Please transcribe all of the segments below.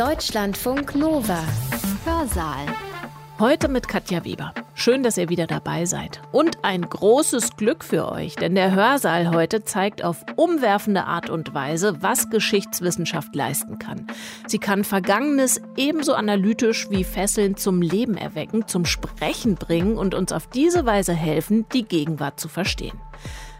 Deutschlandfunk Nova. Hörsaal. Heute mit Katja Weber. Schön, dass ihr wieder dabei seid. Und ein großes Glück für euch, denn der Hörsaal heute zeigt auf umwerfende Art und Weise, was Geschichtswissenschaft leisten kann. Sie kann Vergangenes ebenso analytisch wie fesselnd zum Leben erwecken, zum Sprechen bringen und uns auf diese Weise helfen, die Gegenwart zu verstehen.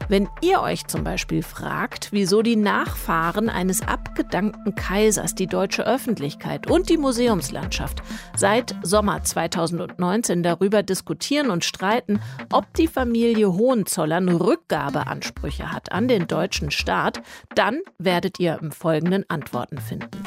Wenn ihr euch zum Beispiel fragt, wieso die Nachfahren eines abgedankten Kaisers die deutsche Öffentlichkeit und die Museumslandschaft seit Sommer 2019 darüber diskutieren und streiten, ob die Familie Hohenzollern Rückgabeansprüche hat an den deutschen Staat, dann werdet ihr im Folgenden Antworten finden.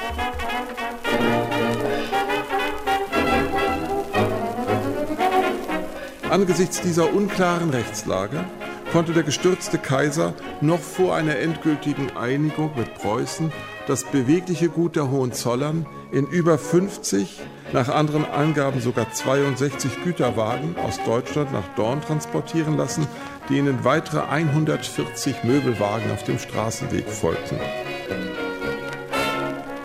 Angesichts dieser unklaren Rechtslage konnte der gestürzte Kaiser noch vor einer endgültigen Einigung mit Preußen das bewegliche Gut der Hohenzollern in über 50, nach anderen Angaben sogar 62 Güterwagen aus Deutschland nach Dorn transportieren lassen, denen weitere 140 Möbelwagen auf dem Straßenweg folgten.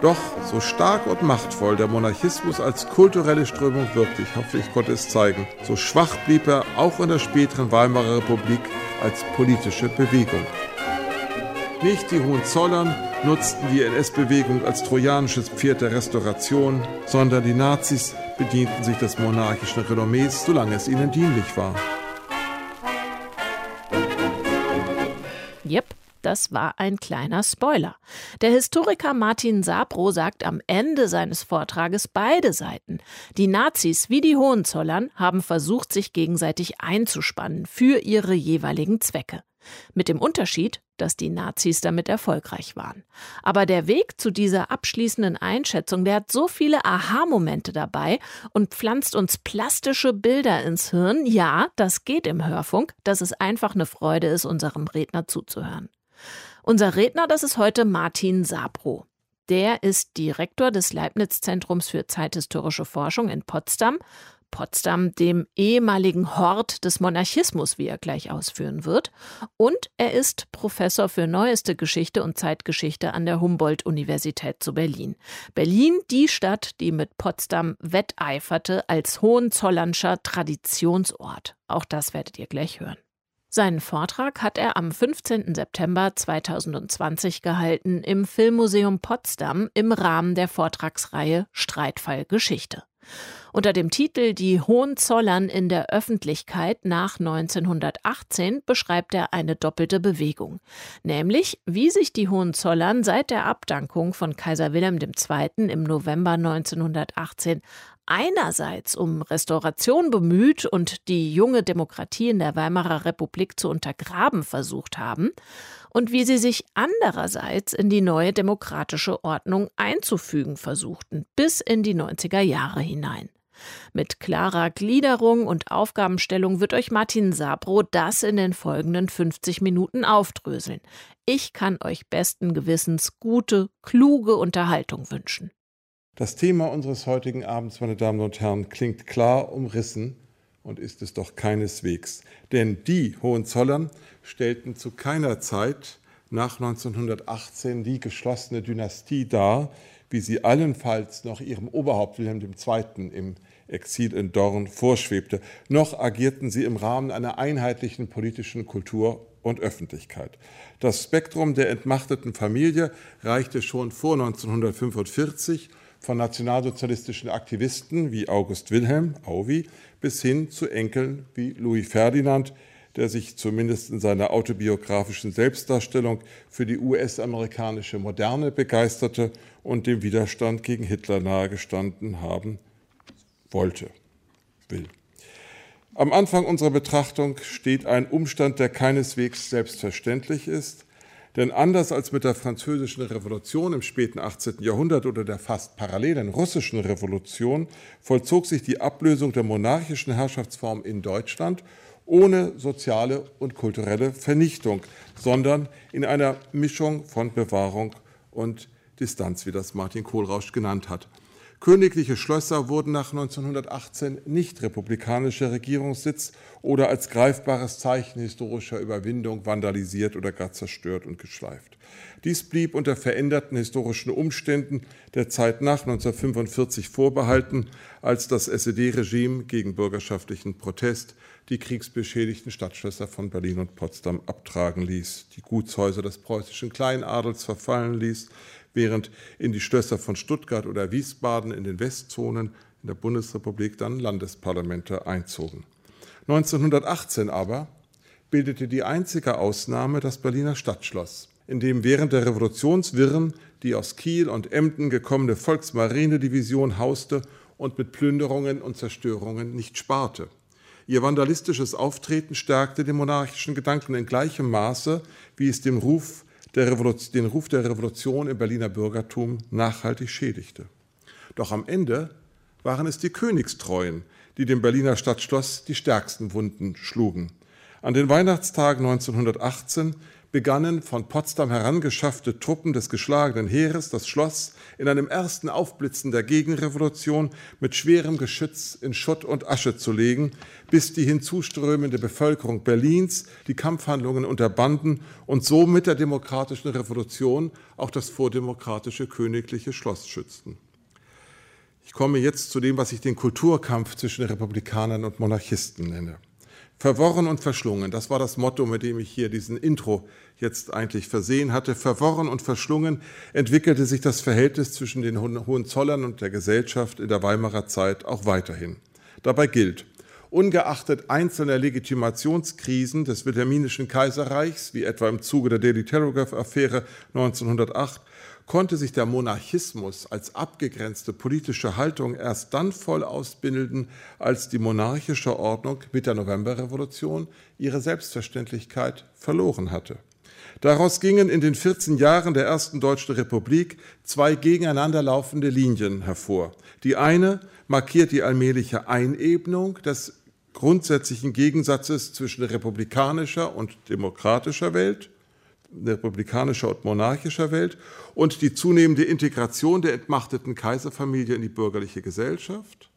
Doch so stark und machtvoll der Monarchismus als kulturelle Strömung wirkte, ich hoffe, ich konnte es zeigen, so schwach blieb er auch in der späteren Weimarer Republik als politische Bewegung. Nicht die Hohenzollern nutzten die NS-Bewegung als trojanisches Pferd der Restauration, sondern die Nazis bedienten sich des monarchischen Renommees, solange es ihnen dienlich war. Yep, das war ein kleiner Spoiler. Der Historiker Martin Sabro sagt am Ende seines Vortrages beide Seiten. Die Nazis wie die Hohenzollern haben versucht, sich gegenseitig einzuspannen für ihre jeweiligen Zwecke. Mit dem Unterschied, dass die Nazis damit erfolgreich waren. Aber der Weg zu dieser abschließenden Einschätzung, der hat so viele Aha-Momente dabei und pflanzt uns plastische Bilder ins Hirn. Ja, das geht im Hörfunk, dass es einfach eine Freude ist, unserem Redner zuzuhören. Unser Redner, das ist heute Martin Sabro. Der ist Direktor des Leibniz-Zentrums für zeithistorische Forschung in Potsdam. Potsdam, dem ehemaligen Hort des Monarchismus, wie er gleich ausführen wird. Und er ist Professor für neueste Geschichte und Zeitgeschichte an der Humboldt-Universität zu Berlin. Berlin, die Stadt, die mit Potsdam wetteiferte als Hohenzollernscher Traditionsort. Auch das werdet ihr gleich hören. Seinen Vortrag hat er am 15. September 2020 gehalten im Filmmuseum Potsdam im Rahmen der Vortragsreihe Streitfall Geschichte. Unter dem Titel Die Hohenzollern in der Öffentlichkeit nach 1918 beschreibt er eine doppelte Bewegung, nämlich wie sich die Hohenzollern seit der Abdankung von Kaiser Wilhelm II. im November 1918 einerseits um Restauration bemüht und die junge Demokratie in der Weimarer Republik zu untergraben versucht haben und wie sie sich andererseits in die neue demokratische Ordnung einzufügen versuchten, bis in die 90er Jahre hinein. Mit klarer Gliederung und Aufgabenstellung wird euch Martin Sabro das in den folgenden 50 Minuten aufdröseln. Ich kann euch besten Gewissens gute, kluge Unterhaltung wünschen. Das Thema unseres heutigen Abends, meine Damen und Herren, klingt klar umrissen und ist es doch keineswegs. Denn die Hohenzollern stellten zu keiner Zeit nach 1918 die geschlossene Dynastie dar, wie sie allenfalls noch ihrem Oberhaupt Wilhelm II. im Exil in Dorn vorschwebte, noch agierten sie im Rahmen einer einheitlichen politischen Kultur und Öffentlichkeit. Das Spektrum der entmachteten Familie reichte schon vor 1945 von nationalsozialistischen Aktivisten wie August Wilhelm, Auwi, bis hin zu Enkeln wie Louis Ferdinand, der sich zumindest in seiner autobiografischen Selbstdarstellung für die US-amerikanische Moderne begeisterte und dem Widerstand gegen Hitler nahegestanden haben wollte, will. Am Anfang unserer Betrachtung steht ein Umstand, der keineswegs selbstverständlich ist, denn anders als mit der französischen Revolution im späten 18. Jahrhundert oder der fast parallelen russischen Revolution vollzog sich die Ablösung der monarchischen Herrschaftsform in Deutschland ohne soziale und kulturelle Vernichtung, sondern in einer Mischung von Bewahrung und Distanz, wie das Martin Kohlrausch genannt hat. Königliche Schlösser wurden nach 1918 nicht republikanischer Regierungssitz oder als greifbares Zeichen historischer Überwindung vandalisiert oder gar zerstört und geschleift. Dies blieb unter veränderten historischen Umständen der Zeit nach 1945 vorbehalten, als das SED-Regime gegen bürgerschaftlichen Protest die kriegsbeschädigten Stadtschlösser von Berlin und Potsdam abtragen ließ, die Gutshäuser des preußischen Kleinadels verfallen ließ, während in die Schlösser von Stuttgart oder Wiesbaden in den Westzonen in der Bundesrepublik dann Landesparlamente einzogen. 1918 aber bildete die einzige Ausnahme das Berliner Stadtschloss, in dem während der Revolutionswirren die aus Kiel und Emden gekommene Volksmarinedivision hauste und mit Plünderungen und Zerstörungen nicht sparte. Ihr vandalistisches Auftreten stärkte den monarchischen Gedanken in gleichem Maße, wie es dem Ruf den Ruf der Revolution im Berliner Bürgertum nachhaltig schädigte. Doch am Ende waren es die Königstreuen, die dem Berliner Stadtschloss die stärksten Wunden schlugen. An den Weihnachtstagen 1918 begannen von Potsdam herangeschaffte Truppen des geschlagenen Heeres das Schloss in einem ersten Aufblitzen der Gegenrevolution mit schwerem Geschütz in Schutt und Asche zu legen, bis die hinzuströmende Bevölkerung Berlins die Kampfhandlungen unterbanden und so mit der demokratischen Revolution auch das vordemokratische königliche Schloss schützten. Ich komme jetzt zu dem, was ich den Kulturkampf zwischen Republikanern und Monarchisten nenne. Verworren und verschlungen, das war das Motto, mit dem ich hier diesen Intro jetzt eigentlich versehen hatte. Verworren und verschlungen entwickelte sich das Verhältnis zwischen den Hohenzollern und der Gesellschaft in der Weimarer Zeit auch weiterhin. Dabei gilt, ungeachtet einzelner Legitimationskrisen des Wilhelminischen Kaiserreichs, wie etwa im Zuge der Daily Telegraph-Affäre 1908, konnte sich der Monarchismus als abgegrenzte politische Haltung erst dann voll ausbilden, als die monarchische Ordnung mit der Novemberrevolution ihre Selbstverständlichkeit verloren hatte. Daraus gingen in den 14 Jahren der ersten Deutschen Republik zwei gegeneinander laufende Linien hervor. Die eine markiert die allmähliche Einebnung des grundsätzlichen Gegensatzes zwischen republikanischer und demokratischer Welt republikanischer und monarchischer Welt und die zunehmende Integration der entmachteten Kaiserfamilie in die bürgerliche Gesellschaft.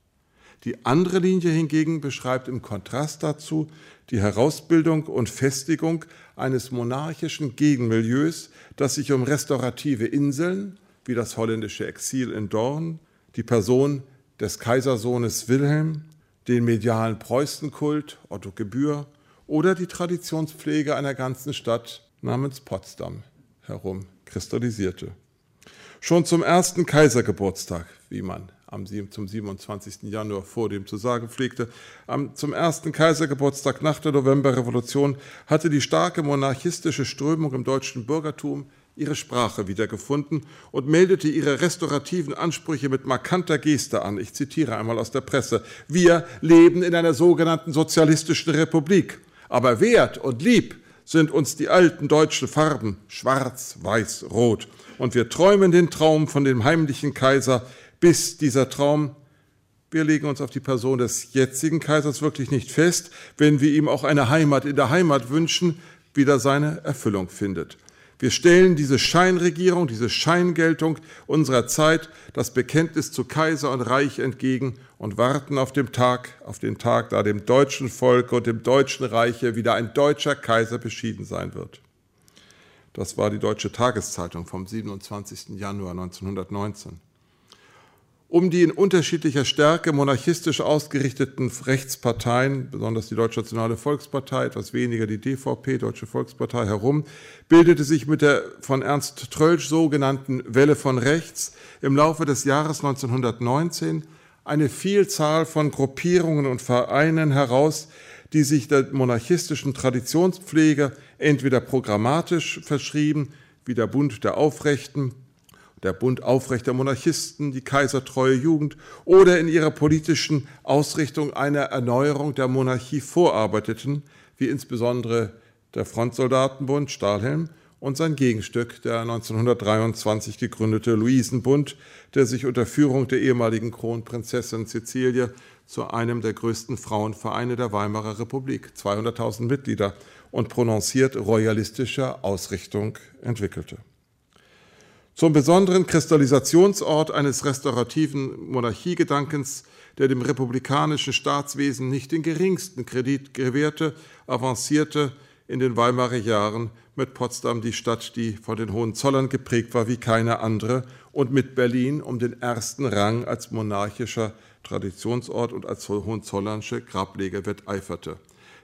Die andere Linie hingegen beschreibt im Kontrast dazu die Herausbildung und Festigung eines monarchischen Gegenmilieus, das sich um restaurative Inseln wie das holländische Exil in Dorn, die Person des Kaisersohnes Wilhelm, den medialen Preußenkult Otto Gebühr oder die Traditionspflege einer ganzen Stadt namens Potsdam herum kristallisierte. Schon zum ersten Kaisergeburtstag, wie man am, zum 27. Januar vor dem zu sagen pflegte, am, zum ersten Kaisergeburtstag nach der Novemberrevolution hatte die starke monarchistische Strömung im deutschen Bürgertum ihre Sprache wiedergefunden und meldete ihre restaurativen Ansprüche mit markanter Geste an. Ich zitiere einmal aus der Presse. Wir leben in einer sogenannten sozialistischen Republik, aber wert und lieb sind uns die alten deutschen Farben schwarz, weiß, rot. Und wir träumen den Traum von dem heimlichen Kaiser, bis dieser Traum, wir legen uns auf die Person des jetzigen Kaisers wirklich nicht fest, wenn wir ihm auch eine Heimat in der Heimat wünschen, wieder seine Erfüllung findet. Wir stellen diese Scheinregierung, diese Scheingeltung unserer Zeit, das Bekenntnis zu Kaiser und Reich entgegen und warten auf den Tag, auf den Tag, da dem deutschen Volk und dem deutschen Reiche wieder ein deutscher Kaiser beschieden sein wird. Das war die Deutsche Tageszeitung vom 27. Januar 1919 um die in unterschiedlicher Stärke monarchistisch ausgerichteten Rechtsparteien, besonders die Deutsche Nationale Volkspartei, etwas weniger die DVP, Deutsche Volkspartei, herum, bildete sich mit der von Ernst Trölsch sogenannten Welle von Rechts im Laufe des Jahres 1919 eine Vielzahl von Gruppierungen und Vereinen heraus, die sich der monarchistischen Traditionspflege entweder programmatisch verschrieben, wie der Bund der Aufrechten, der Bund aufrechter Monarchisten, die kaisertreue Jugend oder in ihrer politischen Ausrichtung einer Erneuerung der Monarchie vorarbeiteten, wie insbesondere der Frontsoldatenbund Stahlhelm und sein Gegenstück, der 1923 gegründete Luisenbund, der sich unter Führung der ehemaligen Kronprinzessin Cecilie zu einem der größten Frauenvereine der Weimarer Republik, 200.000 Mitglieder und prononciert royalistischer Ausrichtung entwickelte. Zum besonderen Kristallisationsort eines restaurativen Monarchiegedankens, der dem republikanischen Staatswesen nicht den geringsten Kredit gewährte, avancierte in den Weimarer Jahren mit Potsdam die Stadt, die von den Hohenzollern geprägt war wie keine andere und mit Berlin um den ersten Rang als monarchischer Traditionsort und als Hohenzollernsche Grablege wetteiferte.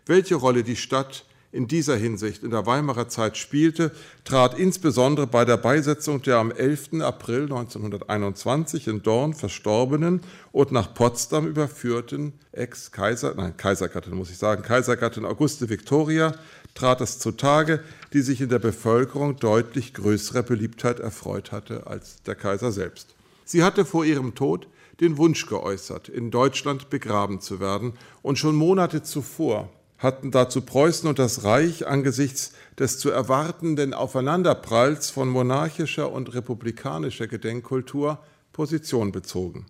Welche Rolle die Stadt in dieser Hinsicht in der Weimarer Zeit spielte, trat insbesondere bei der Beisetzung der am 11. April 1921 in Dorn verstorbenen und nach Potsdam überführten Ex-Kaiser, nein, Kaisergattin muss ich sagen, Kaisergattin Auguste Victoria, trat es zutage, die sich in der Bevölkerung deutlich größerer Beliebtheit erfreut hatte als der Kaiser selbst. Sie hatte vor ihrem Tod den Wunsch geäußert, in Deutschland begraben zu werden, und schon Monate zuvor hatten dazu Preußen und das Reich angesichts des zu erwartenden Aufeinanderpralls von monarchischer und republikanischer Gedenkkultur Position bezogen.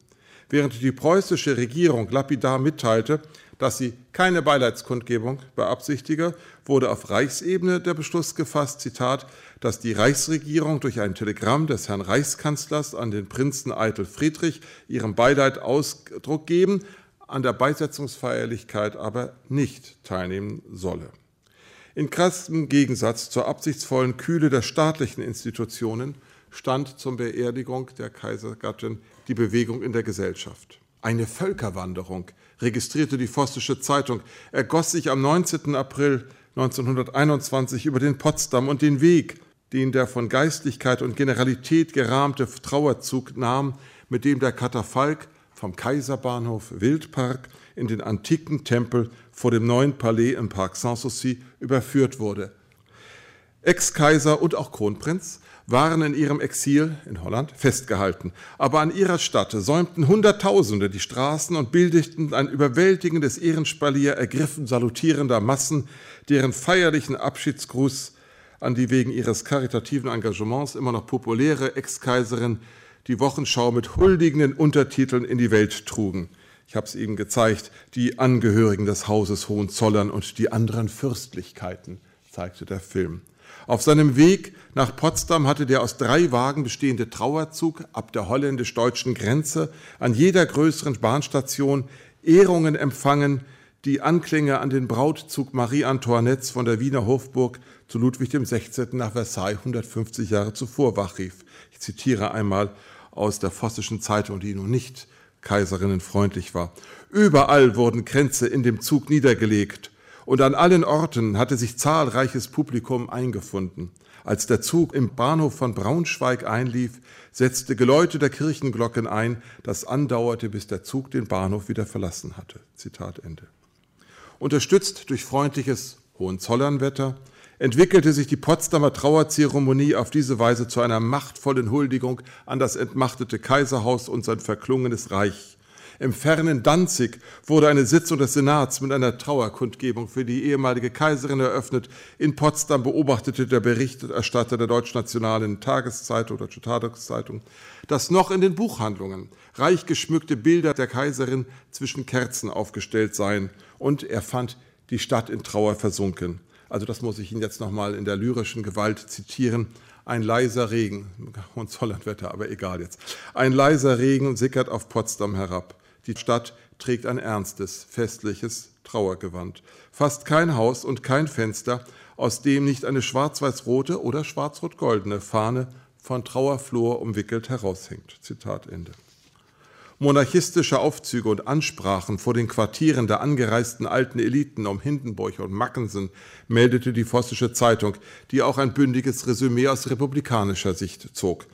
Während die preußische Regierung lapidar mitteilte, dass sie keine Beileidskundgebung beabsichtige, wurde auf Reichsebene der Beschluss gefasst, Zitat, dass die Reichsregierung durch ein Telegramm des Herrn Reichskanzlers an den Prinzen Eitel Friedrich ihrem Beileid Ausdruck geben, an der Beisetzungsfeierlichkeit aber nicht teilnehmen solle. In krassem Gegensatz zur absichtsvollen Kühle der staatlichen Institutionen stand zur Beerdigung der Kaisergattin die Bewegung in der Gesellschaft. Eine Völkerwanderung, registrierte die Vossische Zeitung, ergoss sich am 19. April 1921 über den Potsdam und den Weg, den der von Geistlichkeit und Generalität gerahmte Trauerzug nahm, mit dem der Katafalk vom Kaiserbahnhof Wildpark in den antiken Tempel vor dem neuen Palais im Park Sanssouci überführt wurde. Ex-Kaiser und auch Kronprinz waren in ihrem Exil in Holland festgehalten. Aber an ihrer Stadt säumten Hunderttausende die Straßen und bildeten ein überwältigendes Ehrenspalier ergriffen salutierender Massen, deren feierlichen Abschiedsgruß an die wegen ihres karitativen Engagements immer noch populäre Ex-Kaiserin die Wochenschau mit huldigenden Untertiteln in die Welt trugen. Ich habe es Ihnen gezeigt, die Angehörigen des Hauses Hohenzollern und die anderen Fürstlichkeiten, zeigte der Film. Auf seinem Weg nach Potsdam hatte der aus drei Wagen bestehende Trauerzug ab der holländisch-deutschen Grenze an jeder größeren Bahnstation Ehrungen empfangen, die Anklänge an den Brautzug Marie Antoinettes von der Wiener Hofburg zu Ludwig XVI. nach Versailles 150 Jahre zuvor wachrief. Ich zitiere einmal aus der Vossischen Zeitung, die nun nicht kaiserinnenfreundlich war. Überall wurden Kränze in dem Zug niedergelegt und an allen Orten hatte sich zahlreiches Publikum eingefunden. Als der Zug im Bahnhof von Braunschweig einlief, setzte Geläute der Kirchenglocken ein, das andauerte, bis der Zug den Bahnhof wieder verlassen hatte. Zitat Ende. Unterstützt durch freundliches Hohenzollernwetter entwickelte sich die Potsdamer Trauerzeremonie auf diese Weise zu einer machtvollen Huldigung an das entmachtete Kaiserhaus und sein verklungenes Reich. Im fernen Danzig wurde eine Sitzung des Senats mit einer Trauerkundgebung für die ehemalige Kaiserin eröffnet. In Potsdam beobachtete der Berichterstatter der deutschnationalen Tageszeitung, Deutsche Tageszeitung, dass noch in den Buchhandlungen reich geschmückte Bilder der Kaiserin zwischen Kerzen aufgestellt seien und er fand die Stadt in Trauer versunken. Also das muss ich Ihnen jetzt nochmal in der lyrischen Gewalt zitieren. Ein leiser Regen, Hohenzollernwetter, aber egal jetzt. Ein leiser Regen sickert auf Potsdam herab. Die Stadt trägt ein ernstes, festliches Trauergewand. Fast kein Haus und kein Fenster, aus dem nicht eine schwarz-weiß-rote oder schwarz-rot-goldene Fahne von Trauerflor umwickelt heraushängt. Zitat Ende monarchistische Aufzüge und Ansprachen vor den Quartieren der angereisten alten Eliten um Hindenburg und Mackensen meldete die Vossische Zeitung, die auch ein bündiges Resümee aus republikanischer Sicht zog.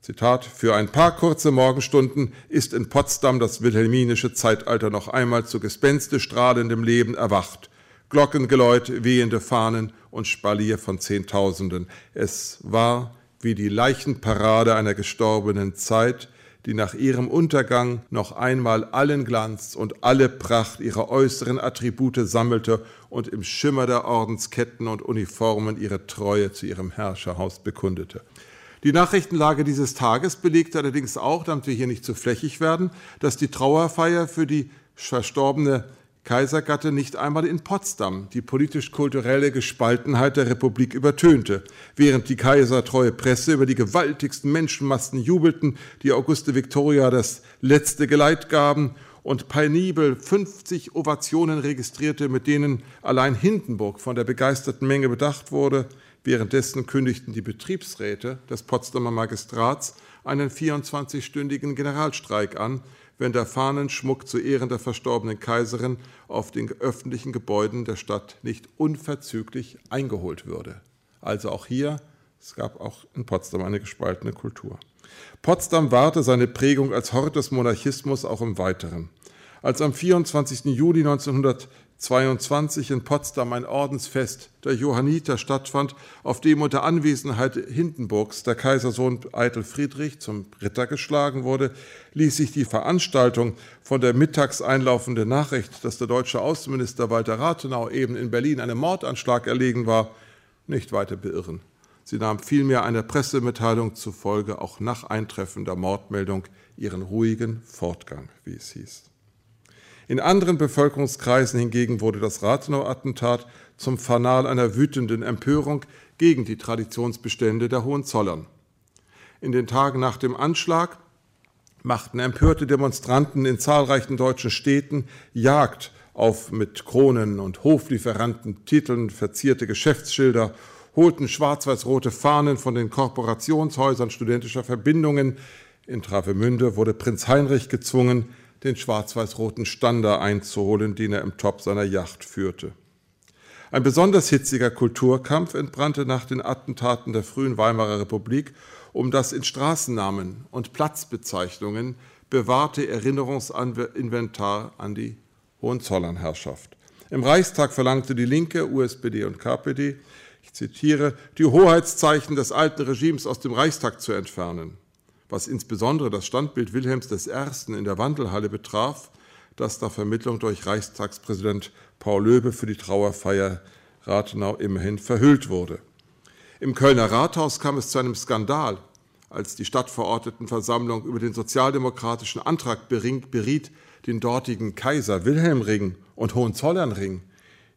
Zitat, für ein paar kurze Morgenstunden ist in Potsdam das wilhelminische Zeitalter noch einmal zu Gespenste strahlendem Leben erwacht. Glockengeläut, wehende Fahnen und Spalier von Zehntausenden. Es war wie die Leichenparade einer gestorbenen Zeit, die nach ihrem Untergang noch einmal allen Glanz und alle Pracht ihrer äußeren Attribute sammelte und im Schimmer der Ordensketten und Uniformen ihre Treue zu ihrem Herrscherhaus bekundete. Die Nachrichtenlage dieses Tages belegt allerdings auch, damit wir hier nicht zu flächig werden, dass die Trauerfeier für die verstorbene Kaisergatte nicht einmal in Potsdam die politisch-kulturelle Gespaltenheit der Republik übertönte, während die kaisertreue Presse über die gewaltigsten Menschenmassen jubelten, die Auguste Victoria das letzte Geleit gaben und penibel 50 Ovationen registrierte, mit denen allein Hindenburg von der begeisterten Menge bedacht wurde. Währenddessen kündigten die Betriebsräte des Potsdamer Magistrats einen 24-stündigen Generalstreik an, wenn der Fahnenschmuck zu Ehren der verstorbenen Kaiserin auf den öffentlichen Gebäuden der Stadt nicht unverzüglich eingeholt würde. Also auch hier, es gab auch in Potsdam eine gespaltene Kultur. Potsdam wahrte seine Prägung als Hort des Monarchismus auch im Weiteren. Als am 24. Juli 1900 22 in Potsdam ein Ordensfest der Johanniter stattfand, auf dem unter Anwesenheit Hindenburgs der Kaisersohn Eitel Friedrich zum Ritter geschlagen wurde, ließ sich die Veranstaltung von der mittags einlaufenden Nachricht, dass der deutsche Außenminister Walter Rathenau eben in Berlin einem Mordanschlag erlegen war, nicht weiter beirren. Sie nahm vielmehr einer Pressemitteilung zufolge auch nach Eintreffen der Mordmeldung ihren ruhigen Fortgang, wie es hieß. In anderen Bevölkerungskreisen hingegen wurde das Rathenau-Attentat zum Fanal einer wütenden Empörung gegen die Traditionsbestände der Hohenzollern. In den Tagen nach dem Anschlag machten empörte Demonstranten in zahlreichen deutschen Städten Jagd auf mit Kronen und Hoflieferanten Titeln verzierte Geschäftsschilder, holten schwarz-weiß-rote Fahnen von den Korporationshäusern studentischer Verbindungen. In Travemünde wurde Prinz Heinrich gezwungen, den schwarz-weiß-roten Stander einzuholen, den er im Top seiner Yacht führte. Ein besonders hitziger Kulturkampf entbrannte nach den Attentaten der frühen Weimarer Republik um das in Straßennamen und Platzbezeichnungen bewahrte Erinnerungsinventar an die Hohenzollernherrschaft. Im Reichstag verlangte die Linke, USPD und KPD, ich zitiere, die Hoheitszeichen des alten Regimes aus dem Reichstag zu entfernen was insbesondere das Standbild Wilhelms I. in der Wandelhalle betraf, das nach Vermittlung durch Reichstagspräsident Paul Löbe für die Trauerfeier Rathenau immerhin verhüllt wurde. Im Kölner Rathaus kam es zu einem Skandal, als die Stadtverordnetenversammlung über den sozialdemokratischen Antrag beriet, den dortigen Kaiser Wilhelmring und Hohenzollernring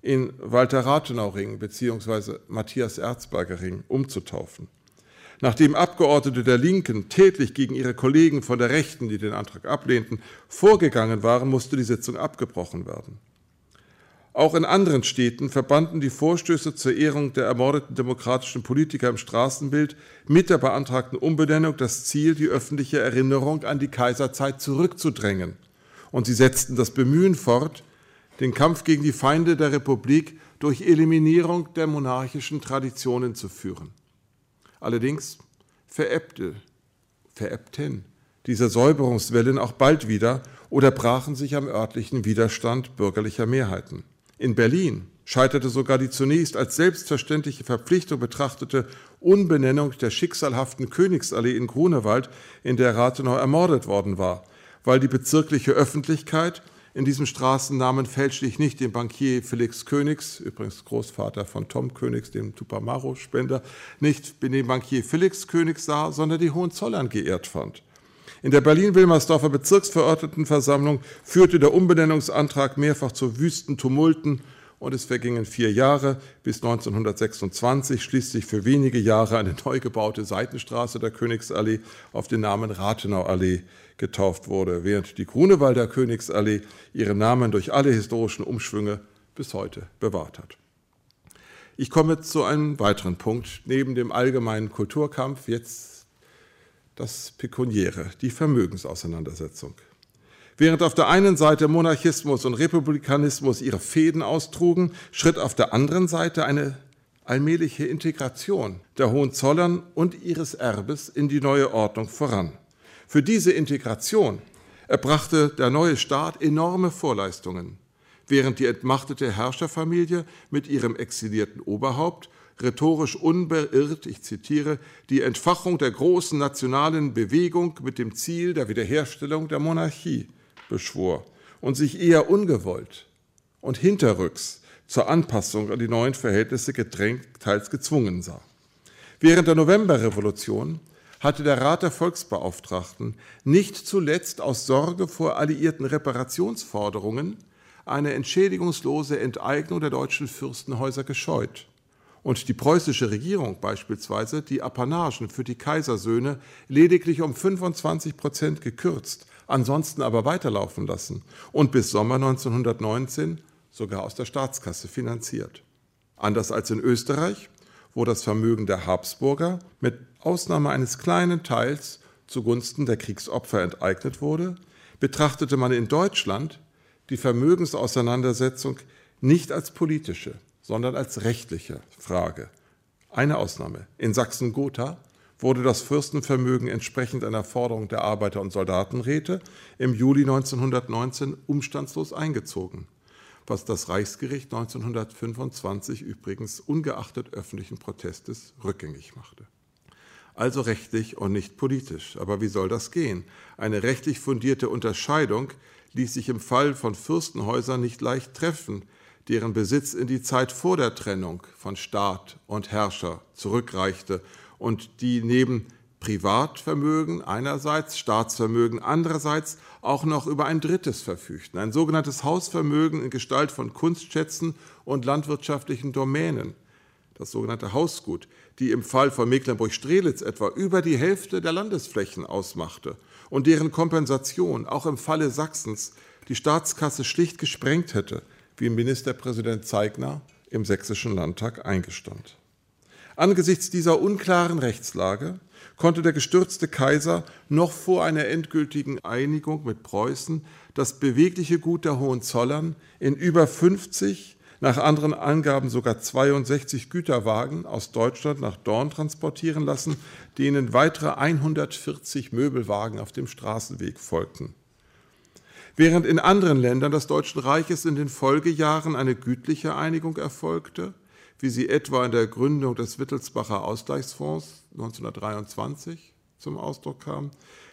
in Walter Rathenau Ring bzw. Matthias Erzberger Ring umzutaufen. Nachdem Abgeordnete der Linken tätlich gegen ihre Kollegen von der Rechten, die den Antrag ablehnten, vorgegangen waren, musste die Sitzung abgebrochen werden. Auch in anderen Städten verbanden die Vorstöße zur Ehrung der ermordeten demokratischen Politiker im Straßenbild mit der beantragten Umbenennung das Ziel, die öffentliche Erinnerung an die Kaiserzeit zurückzudrängen. Und sie setzten das Bemühen fort, den Kampf gegen die Feinde der Republik durch Eliminierung der monarchischen Traditionen zu führen. Allerdings verebbte, verebbten diese Säuberungswellen auch bald wieder oder brachen sich am örtlichen Widerstand bürgerlicher Mehrheiten. In Berlin scheiterte sogar die zunächst als selbstverständliche Verpflichtung betrachtete Unbenennung der schicksalhaften Königsallee in Grunewald, in der Rathenau ermordet worden war, weil die bezirkliche Öffentlichkeit in diesem Straßennamen fälschlich nicht den Bankier Felix Königs, übrigens Großvater von Tom Königs, dem Tupamaro-Spender, nicht den Bankier Felix Königs sah, sondern die Hohenzollern geehrt fand. In der Berlin-Wilmersdorfer Bezirksverordnetenversammlung führte der Umbenennungsantrag mehrfach zu wüsten Tumulten und es vergingen vier Jahre bis 1926 schließlich für wenige Jahre eine neu gebaute Seitenstraße der Königsallee auf den Namen Rathenauallee getauft wurde, während die Grunewalder Königsallee ihren Namen durch alle historischen Umschwünge bis heute bewahrt hat. Ich komme zu einem weiteren Punkt, neben dem allgemeinen Kulturkampf jetzt das Pekuniäre, die Vermögensauseinandersetzung. Während auf der einen Seite Monarchismus und Republikanismus ihre Fäden austrugen, schritt auf der anderen Seite eine allmähliche Integration der Hohenzollern und ihres Erbes in die neue Ordnung voran. Für diese Integration erbrachte der neue Staat enorme Vorleistungen, während die entmachtete Herrscherfamilie mit ihrem exilierten Oberhaupt rhetorisch unbeirrt, ich zitiere, die Entfachung der großen nationalen Bewegung mit dem Ziel der Wiederherstellung der Monarchie beschwor und sich eher ungewollt und hinterrücks zur Anpassung an die neuen Verhältnisse gedrängt, teils gezwungen sah. Während der Novemberrevolution hatte der Rat der Volksbeauftragten nicht zuletzt aus Sorge vor alliierten Reparationsforderungen eine entschädigungslose Enteignung der deutschen Fürstenhäuser gescheut und die preußische Regierung beispielsweise die Apanagen für die Kaisersöhne lediglich um 25 Prozent gekürzt, ansonsten aber weiterlaufen lassen und bis Sommer 1919 sogar aus der Staatskasse finanziert. Anders als in Österreich, wo das Vermögen der Habsburger mit Ausnahme eines kleinen Teils zugunsten der Kriegsopfer enteignet wurde, betrachtete man in Deutschland die Vermögensauseinandersetzung nicht als politische, sondern als rechtliche Frage. Eine Ausnahme. In Sachsen-Gotha wurde das Fürstenvermögen entsprechend einer Forderung der Arbeiter- und Soldatenräte im Juli 1919 umstandslos eingezogen, was das Reichsgericht 1925 übrigens ungeachtet öffentlichen Protestes rückgängig machte. Also rechtlich und nicht politisch. Aber wie soll das gehen? Eine rechtlich fundierte Unterscheidung ließ sich im Fall von Fürstenhäusern nicht leicht treffen, deren Besitz in die Zeit vor der Trennung von Staat und Herrscher zurückreichte und die neben Privatvermögen einerseits, Staatsvermögen andererseits auch noch über ein drittes verfügten, ein sogenanntes Hausvermögen in Gestalt von Kunstschätzen und landwirtschaftlichen Domänen, das sogenannte Hausgut, die im Fall von Mecklenburg-Strelitz etwa über die Hälfte der Landesflächen ausmachte und deren Kompensation auch im Falle Sachsens die Staatskasse schlicht gesprengt hätte, wie Ministerpräsident Zeigner im Sächsischen Landtag eingestand. Angesichts dieser unklaren Rechtslage konnte der gestürzte Kaiser noch vor einer endgültigen Einigung mit Preußen das bewegliche Gut der Hohenzollern in über 50, nach anderen Angaben sogar 62 Güterwagen aus Deutschland nach Dorn transportieren lassen, denen weitere 140 Möbelwagen auf dem Straßenweg folgten. Während in anderen Ländern des Deutschen Reiches in den Folgejahren eine gütliche Einigung erfolgte, wie sie etwa in der Gründung des Wittelsbacher Ausgleichsfonds 1923 zum Ausdruck kam,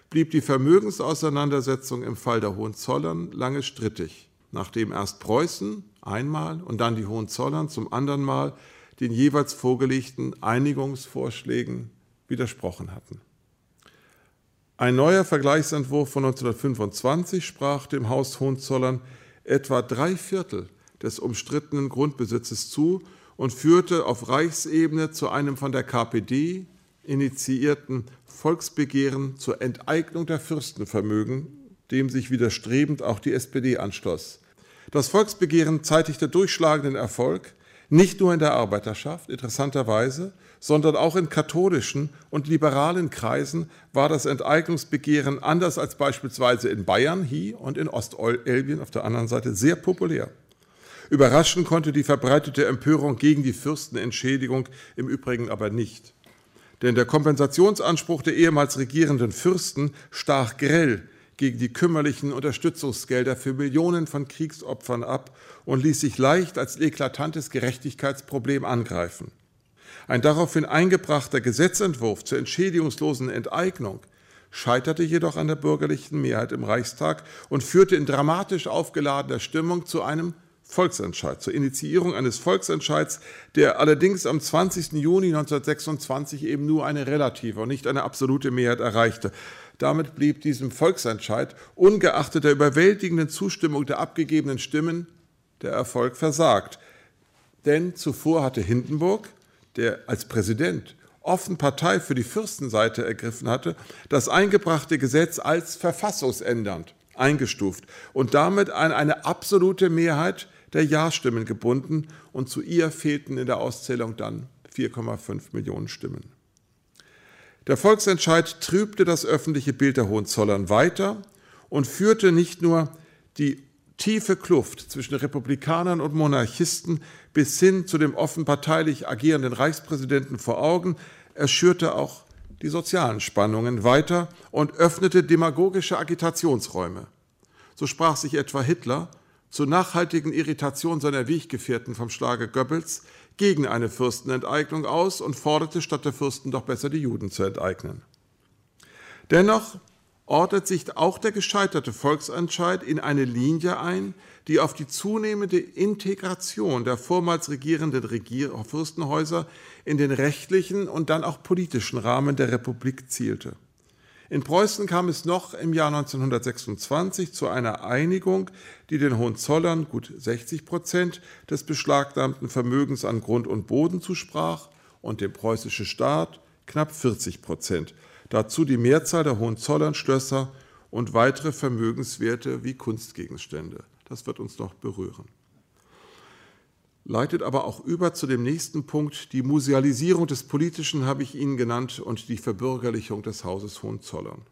blieb die Vermögensauseinandersetzung im Fall der Hohenzollern lange strittig, nachdem erst Preußen einmal und dann die Hohenzollern zum anderen Mal den jeweils vorgelegten Einigungsvorschlägen widersprochen hatten. Ein neuer Vergleichsentwurf von 1925 sprach dem Haus Hohenzollern etwa drei Viertel des umstrittenen Grundbesitzes zu und führte auf Reichsebene zu einem von der KPD initiierten Volksbegehren zur Enteignung der Fürstenvermögen, dem sich widerstrebend auch die SPD anschloss. Das Volksbegehren zeitigte durchschlagenden Erfolg, nicht nur in der Arbeiterschaft, interessanterweise, sondern auch in katholischen und liberalen Kreisen war das Enteignungsbegehren anders als beispielsweise in Bayern hier und in Ostelbien auf der anderen Seite sehr populär. Überraschen konnte die verbreitete Empörung gegen die Fürstenentschädigung im Übrigen aber nicht. Denn der Kompensationsanspruch der ehemals regierenden Fürsten stach grell gegen die kümmerlichen Unterstützungsgelder für Millionen von Kriegsopfern ab und ließ sich leicht als eklatantes Gerechtigkeitsproblem angreifen. Ein daraufhin eingebrachter Gesetzentwurf zur entschädigungslosen Enteignung scheiterte jedoch an der bürgerlichen Mehrheit im Reichstag und führte in dramatisch aufgeladener Stimmung zu einem Volksentscheid, zur Initiierung eines Volksentscheids, der allerdings am 20. Juni 1926 eben nur eine relative und nicht eine absolute Mehrheit erreichte. Damit blieb diesem Volksentscheid, ungeachtet der überwältigenden Zustimmung der abgegebenen Stimmen, der Erfolg versagt. Denn zuvor hatte Hindenburg, der als Präsident offen Partei für die Fürstenseite ergriffen hatte, das eingebrachte Gesetz als verfassungsändernd eingestuft und damit an eine absolute Mehrheit der Ja-Stimmen gebunden und zu ihr fehlten in der Auszählung dann 4,5 Millionen Stimmen. Der Volksentscheid trübte das öffentliche Bild der Hohenzollern weiter und führte nicht nur die tiefe Kluft zwischen Republikanern und Monarchisten bis hin zu dem offen parteilich agierenden Reichspräsidenten vor Augen, er schürte auch die sozialen Spannungen weiter und öffnete demagogische Agitationsräume. So sprach sich etwa Hitler zur nachhaltigen Irritation seiner Weggefährten vom Schlage Goebbels gegen eine Fürstenenteignung aus und forderte statt der Fürsten doch besser die Juden zu enteignen. Dennoch ordnet sich auch der gescheiterte Volksentscheid in eine Linie ein, die auf die zunehmende Integration der vormals regierenden Regier Fürstenhäuser in den rechtlichen und dann auch politischen Rahmen der Republik zielte. In Preußen kam es noch im Jahr 1926 zu einer Einigung, die den Hohenzollern gut 60 Prozent des beschlagnahmten Vermögens an Grund und Boden zusprach und dem preußischen Staat knapp 40 Prozent. Dazu die Mehrzahl der Hohenzollern Schlösser und weitere Vermögenswerte wie Kunstgegenstände. Das wird uns noch berühren leitet aber auch über zu dem nächsten Punkt. Die Musealisierung des Politischen habe ich Ihnen genannt und die Verbürgerlichung des Hauses Hohenzollern.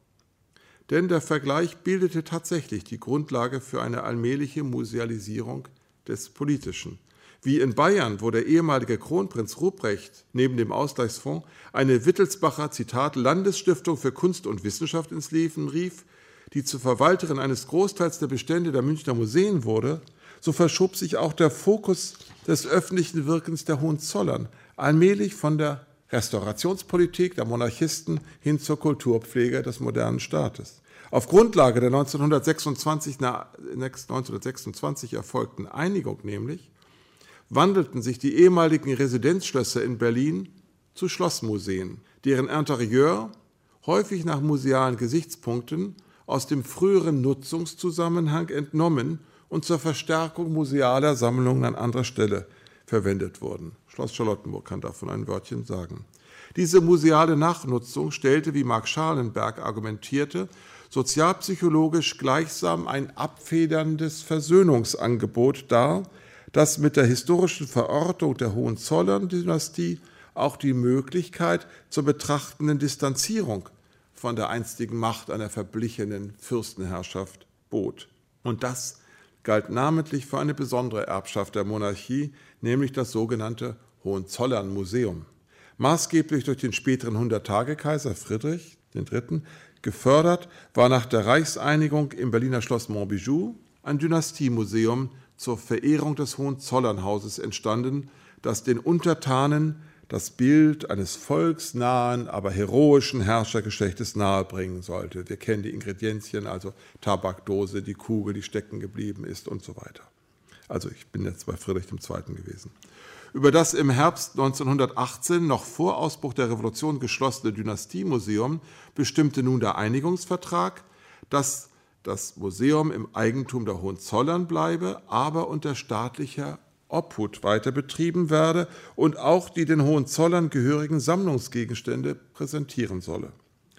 Denn der Vergleich bildete tatsächlich die Grundlage für eine allmähliche Musealisierung des Politischen. Wie in Bayern, wo der ehemalige Kronprinz Ruprecht neben dem Ausgleichsfonds eine Wittelsbacher, Zitat, Landesstiftung für Kunst und Wissenschaft ins Leben rief, die zur Verwalterin eines Großteils der Bestände der Münchner Museen wurde, so verschob sich auch der Fokus des öffentlichen Wirkens der Hohenzollern allmählich von der Restaurationspolitik der Monarchisten hin zur Kulturpflege des modernen Staates. Auf Grundlage der 1926, 1926 erfolgten Einigung nämlich wandelten sich die ehemaligen Residenzschlösser in Berlin zu Schlossmuseen, deren Interieur häufig nach musealen Gesichtspunkten aus dem früheren Nutzungszusammenhang entnommen und zur Verstärkung musealer Sammlungen an anderer Stelle verwendet wurden. Schloss Charlottenburg kann davon ein Wörtchen sagen. Diese museale Nachnutzung stellte, wie Mark Schalenberg argumentierte, sozialpsychologisch gleichsam ein abfederndes Versöhnungsangebot dar, das mit der historischen Verortung der Hohenzollern-Dynastie auch die Möglichkeit zur betrachtenden Distanzierung von der einstigen Macht einer verblichenen Fürstenherrschaft bot. Und das galt namentlich für eine besondere Erbschaft der Monarchie, nämlich das sogenannte Hohenzollern-Museum. Maßgeblich durch den späteren Hundertagekaiser Friedrich III. gefördert war nach der Reichseinigung im Berliner Schloss Montbijou ein Dynastiemuseum zur Verehrung des Hohenzollernhauses entstanden, das den Untertanen das Bild eines volksnahen, aber heroischen Herrschergeschlechtes nahebringen sollte. Wir kennen die Ingredienzien, also Tabakdose, die Kugel, die stecken geblieben ist und so weiter. Also ich bin jetzt bei Friedrich II. gewesen. Über das im Herbst 1918 noch vor Ausbruch der Revolution geschlossene Dynastiemuseum bestimmte nun der Einigungsvertrag, dass das Museum im Eigentum der Hohenzollern bleibe, aber unter staatlicher Obhut weiter betrieben werde und auch die den Hohenzollern gehörigen Sammlungsgegenstände präsentieren solle.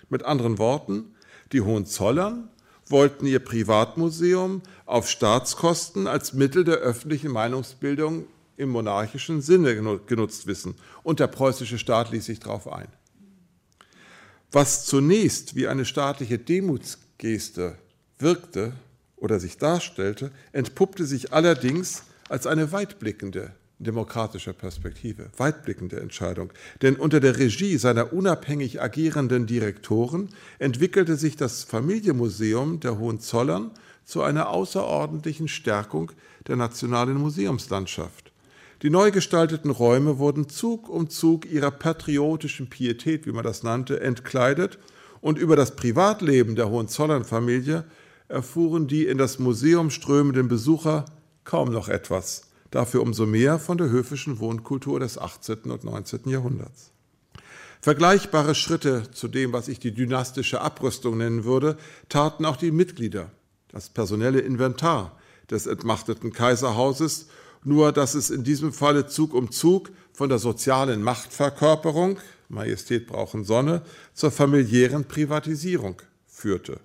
Mit anderen Worten, die Hohenzollern wollten ihr Privatmuseum auf Staatskosten als Mittel der öffentlichen Meinungsbildung im monarchischen Sinne genutzt wissen. Und der preußische Staat ließ sich darauf ein. Was zunächst wie eine staatliche Demutsgeste wirkte oder sich darstellte, entpuppte sich allerdings als eine weitblickende demokratische Perspektive, weitblickende Entscheidung. Denn unter der Regie seiner unabhängig agierenden Direktoren entwickelte sich das Familienmuseum der Hohenzollern zu einer außerordentlichen Stärkung der nationalen Museumslandschaft. Die neu gestalteten Räume wurden Zug um Zug ihrer patriotischen Pietät, wie man das nannte, entkleidet und über das Privatleben der Hohenzollern-Familie erfuhren die in das Museum strömenden Besucher kaum noch etwas, dafür umso mehr von der höfischen Wohnkultur des 18. und 19. Jahrhunderts. Vergleichbare Schritte zu dem, was ich die dynastische Abrüstung nennen würde, taten auch die Mitglieder, das personelle Inventar des entmachteten Kaiserhauses, nur dass es in diesem Falle Zug um Zug von der sozialen Machtverkörperung, Majestät brauchen Sonne, zur familiären Privatisierung führte.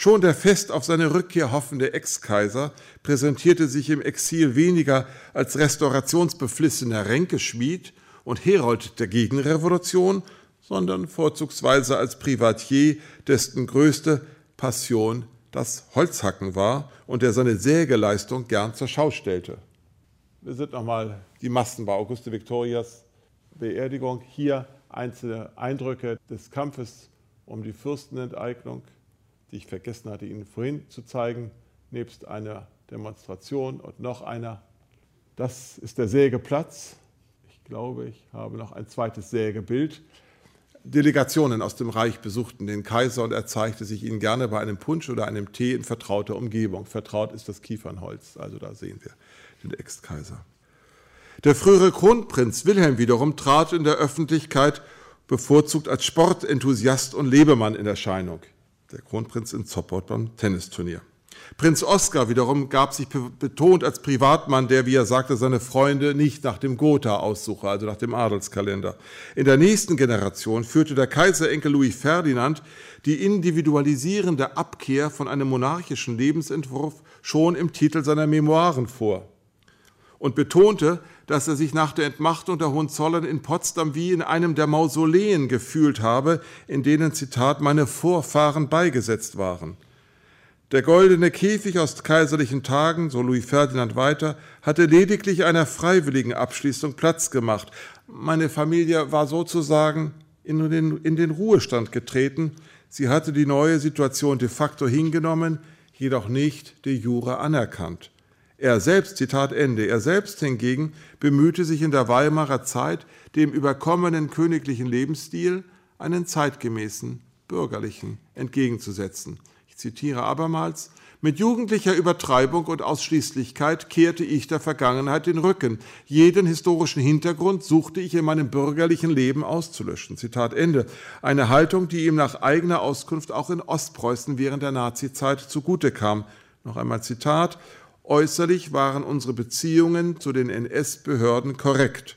Schon der fest auf seine Rückkehr hoffende Ex-Kaiser präsentierte sich im Exil weniger als restaurationsbeflissener Ränkeschmied und Herold der Gegenrevolution, sondern vorzugsweise als Privatier, dessen größte Passion das Holzhacken war und der seine Sägeleistung gern zur Schau stellte. Wir sind nochmal die Masten bei Auguste Victorias Beerdigung. Hier einzelne Eindrücke des Kampfes um die Fürstenenteignung die ich vergessen hatte, Ihnen vorhin zu zeigen, nebst einer Demonstration und noch einer. Das ist der Sägeplatz. Ich glaube, ich habe noch ein zweites Sägebild. Delegationen aus dem Reich besuchten den Kaiser und er zeigte sich ihnen gerne bei einem Punsch oder einem Tee in vertrauter Umgebung. Vertraut ist das Kiefernholz, also da sehen wir den Ex-Kaiser. Der frühere Kronprinz Wilhelm wiederum trat in der Öffentlichkeit bevorzugt als Sportenthusiast und Lebemann in Erscheinung. Der Kronprinz in Zoppot beim Tennisturnier. Prinz Oskar wiederum gab sich betont als Privatmann, der, wie er sagte, seine Freunde nicht nach dem Gotha aussuche, also nach dem Adelskalender. In der nächsten Generation führte der Kaiserenkel Louis Ferdinand die individualisierende Abkehr von einem monarchischen Lebensentwurf schon im Titel seiner Memoiren vor und betonte, dass er sich nach der Entmachtung der Hohenzollern in Potsdam wie in einem der Mausoleen gefühlt habe, in denen, Zitat, meine Vorfahren beigesetzt waren. Der goldene Käfig aus kaiserlichen Tagen, so Louis Ferdinand weiter, hatte lediglich einer freiwilligen Abschließung Platz gemacht. Meine Familie war sozusagen in den, in den Ruhestand getreten. Sie hatte die neue Situation de facto hingenommen, jedoch nicht de jure anerkannt. Er selbst, Zitat Ende, er selbst hingegen bemühte sich in der Weimarer Zeit, dem überkommenen königlichen Lebensstil einen zeitgemäßen, bürgerlichen entgegenzusetzen zitiere abermals, mit jugendlicher Übertreibung und Ausschließlichkeit kehrte ich der Vergangenheit den Rücken. Jeden historischen Hintergrund suchte ich in meinem bürgerlichen Leben auszulöschen. Zitat Ende. Eine Haltung, die ihm nach eigener Auskunft auch in Ostpreußen während der Nazizeit zugute kam. Noch einmal Zitat. Äußerlich waren unsere Beziehungen zu den NS-Behörden korrekt.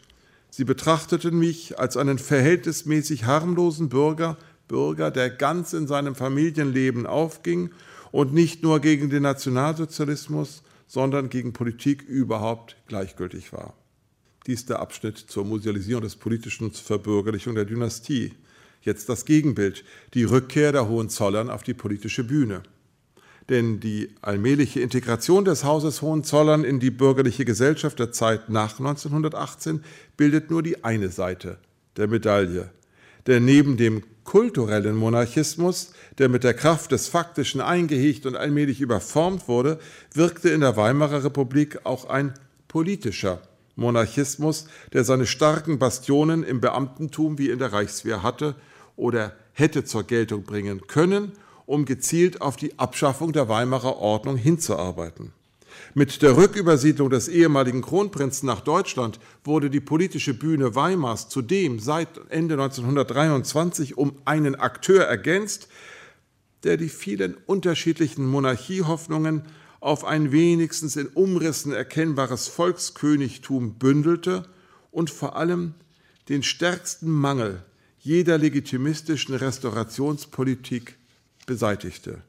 Sie betrachteten mich als einen verhältnismäßig harmlosen Bürger, Bürger, der ganz in seinem Familienleben aufging und nicht nur gegen den Nationalsozialismus, sondern gegen Politik überhaupt gleichgültig war. Dies der Abschnitt zur Musealisierung des politischen Verbürgerlichung der Dynastie. Jetzt das Gegenbild, die Rückkehr der Hohenzollern auf die politische Bühne. Denn die allmähliche Integration des Hauses Hohenzollern in die bürgerliche Gesellschaft der Zeit nach 1918 bildet nur die eine Seite der Medaille. Denn neben dem kulturellen Monarchismus, der mit der Kraft des Faktischen eingehegt und allmählich überformt wurde, wirkte in der Weimarer Republik auch ein politischer Monarchismus, der seine starken Bastionen im Beamtentum wie in der Reichswehr hatte oder hätte zur Geltung bringen können, um gezielt auf die Abschaffung der Weimarer Ordnung hinzuarbeiten. Mit der Rückübersiedlung des ehemaligen Kronprinzen nach Deutschland wurde die politische Bühne Weimars zudem seit Ende 1923 um einen Akteur ergänzt, der die vielen unterschiedlichen Monarchiehoffnungen auf ein wenigstens in Umrissen erkennbares Volkskönigtum bündelte und vor allem den stärksten Mangel jeder legitimistischen Restaurationspolitik beseitigte.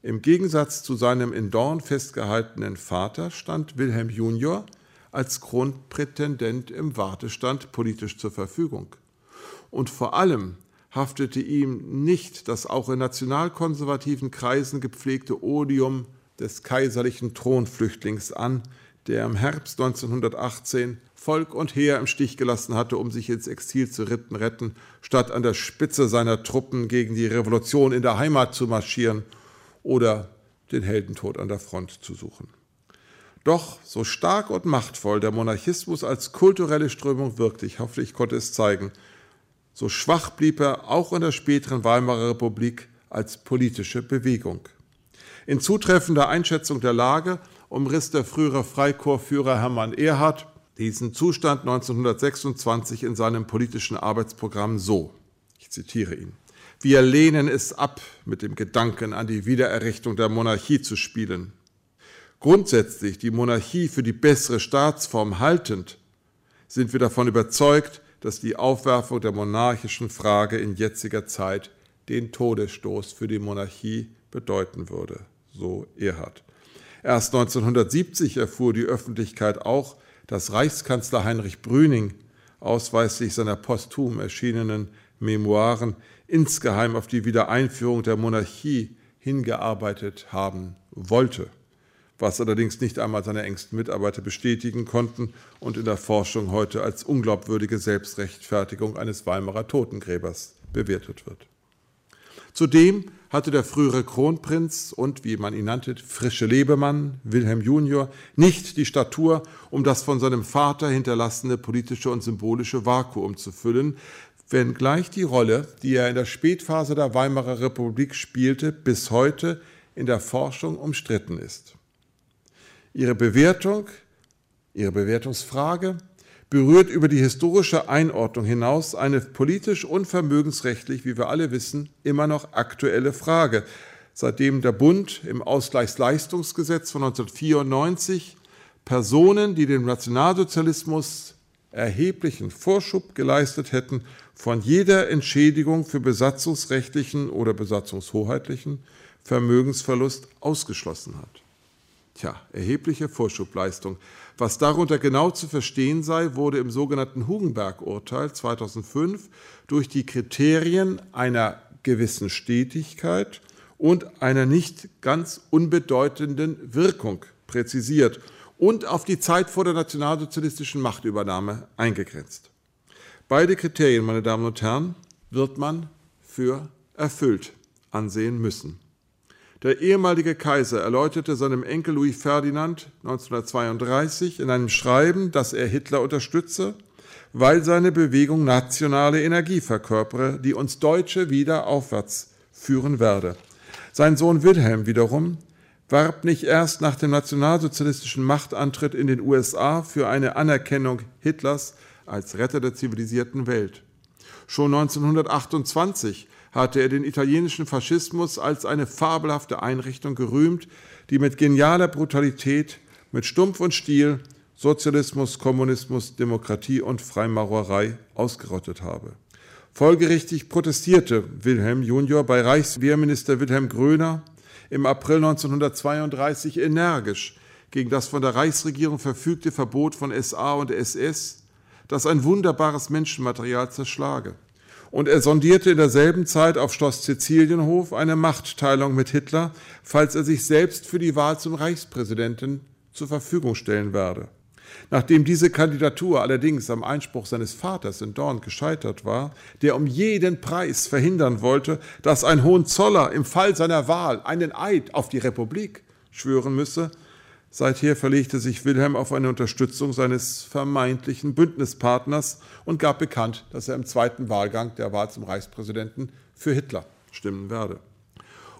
Im Gegensatz zu seinem in Dorn festgehaltenen Vater stand Wilhelm Junior als Kronprätendent im Wartestand politisch zur Verfügung. Und vor allem haftete ihm nicht das auch in nationalkonservativen Kreisen gepflegte Odium des kaiserlichen Thronflüchtlings an, der im Herbst 1918 Volk und Heer im Stich gelassen hatte, um sich ins Exil zu retten, statt an der Spitze seiner Truppen gegen die Revolution in der Heimat zu marschieren oder den Heldentod an der Front zu suchen. Doch so stark und machtvoll der Monarchismus als kulturelle Strömung wirkte, ich hoffe, ich konnte es zeigen, so schwach blieb er auch in der späteren Weimarer Republik als politische Bewegung. In zutreffender Einschätzung der Lage umriss der frühere Freikorpsführer Hermann Erhard diesen Zustand 1926 in seinem politischen Arbeitsprogramm so. Ich zitiere ihn. Wir lehnen es ab, mit dem Gedanken an die Wiedererrichtung der Monarchie zu spielen. Grundsätzlich die Monarchie für die bessere Staatsform haltend, sind wir davon überzeugt, dass die Aufwerfung der monarchischen Frage in jetziger Zeit den Todesstoß für die Monarchie bedeuten würde, so Erhard. Erst 1970 erfuhr die Öffentlichkeit auch, dass Reichskanzler Heinrich Brüning ausweislich seiner posthum erschienenen Memoiren insgeheim auf die Wiedereinführung der Monarchie hingearbeitet haben wollte, was allerdings nicht einmal seine engsten Mitarbeiter bestätigen konnten und in der Forschung heute als unglaubwürdige Selbstrechtfertigung eines Weimarer Totengräbers bewertet wird. Zudem hatte der frühere Kronprinz und, wie man ihn nannte, frische Lebemann, Wilhelm Junior, nicht die Statur, um das von seinem Vater hinterlassene politische und symbolische Vakuum zu füllen, wenngleich die Rolle, die er in der Spätphase der Weimarer Republik spielte, bis heute in der Forschung umstritten ist. Ihre Bewertung, ihre Bewertungsfrage berührt über die historische Einordnung hinaus eine politisch und vermögensrechtlich, wie wir alle wissen, immer noch aktuelle Frage. Seitdem der Bund im Ausgleichsleistungsgesetz von 1994 Personen, die dem Nationalsozialismus erheblichen Vorschub geleistet hätten, von jeder Entschädigung für besatzungsrechtlichen oder besatzungshoheitlichen Vermögensverlust ausgeschlossen hat. Tja, erhebliche Vorschubleistung. Was darunter genau zu verstehen sei, wurde im sogenannten Hugenberg-Urteil 2005 durch die Kriterien einer gewissen Stetigkeit und einer nicht ganz unbedeutenden Wirkung präzisiert und auf die Zeit vor der nationalsozialistischen Machtübernahme eingegrenzt. Beide Kriterien, meine Damen und Herren, wird man für erfüllt ansehen müssen. Der ehemalige Kaiser erläuterte seinem Enkel Louis Ferdinand 1932 in einem Schreiben, dass er Hitler unterstütze, weil seine Bewegung nationale Energie verkörpere, die uns Deutsche wieder aufwärts führen werde. Sein Sohn Wilhelm wiederum warb nicht erst nach dem nationalsozialistischen Machtantritt in den USA für eine Anerkennung Hitlers als Retter der zivilisierten Welt. Schon 1928 hatte er den italienischen Faschismus als eine fabelhafte Einrichtung gerühmt, die mit genialer Brutalität, mit Stumpf und Stiel Sozialismus, Kommunismus, Demokratie und Freimaurerei ausgerottet habe. Folgerichtig protestierte Wilhelm Junior bei Reichswehrminister Wilhelm Gröner im April 1932 energisch gegen das von der Reichsregierung verfügte Verbot von SA und SS, das ein wunderbares Menschenmaterial zerschlage und er sondierte in derselben Zeit auf Schloss Sizilienhof eine Machtteilung mit Hitler, falls er sich selbst für die Wahl zum Reichspräsidenten zur Verfügung stellen werde. Nachdem diese Kandidatur allerdings am Einspruch seines Vaters in Dorn gescheitert war, der um jeden Preis verhindern wollte, dass ein Hohenzoller im Fall seiner Wahl einen Eid auf die Republik schwören müsse, Seither verlegte sich Wilhelm auf eine Unterstützung seines vermeintlichen Bündnispartners und gab bekannt, dass er im zweiten Wahlgang der Wahl zum Reichspräsidenten für Hitler stimmen werde.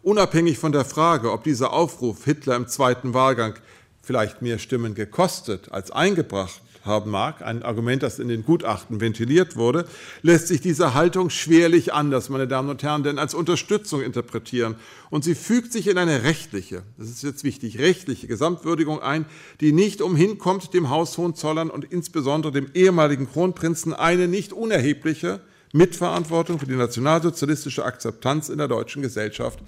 Unabhängig von der Frage, ob dieser Aufruf Hitler im zweiten Wahlgang vielleicht mehr Stimmen gekostet als eingebracht haben mag, ein Argument, das in den Gutachten ventiliert wurde, lässt sich diese Haltung schwerlich anders, meine Damen und Herren, denn als Unterstützung interpretieren. Und sie fügt sich in eine rechtliche, das ist jetzt wichtig, rechtliche Gesamtwürdigung ein, die nicht umhin kommt, dem Haus Hohenzollern und insbesondere dem ehemaligen Kronprinzen eine nicht unerhebliche Mitverantwortung für die nationalsozialistische Akzeptanz in der deutschen Gesellschaft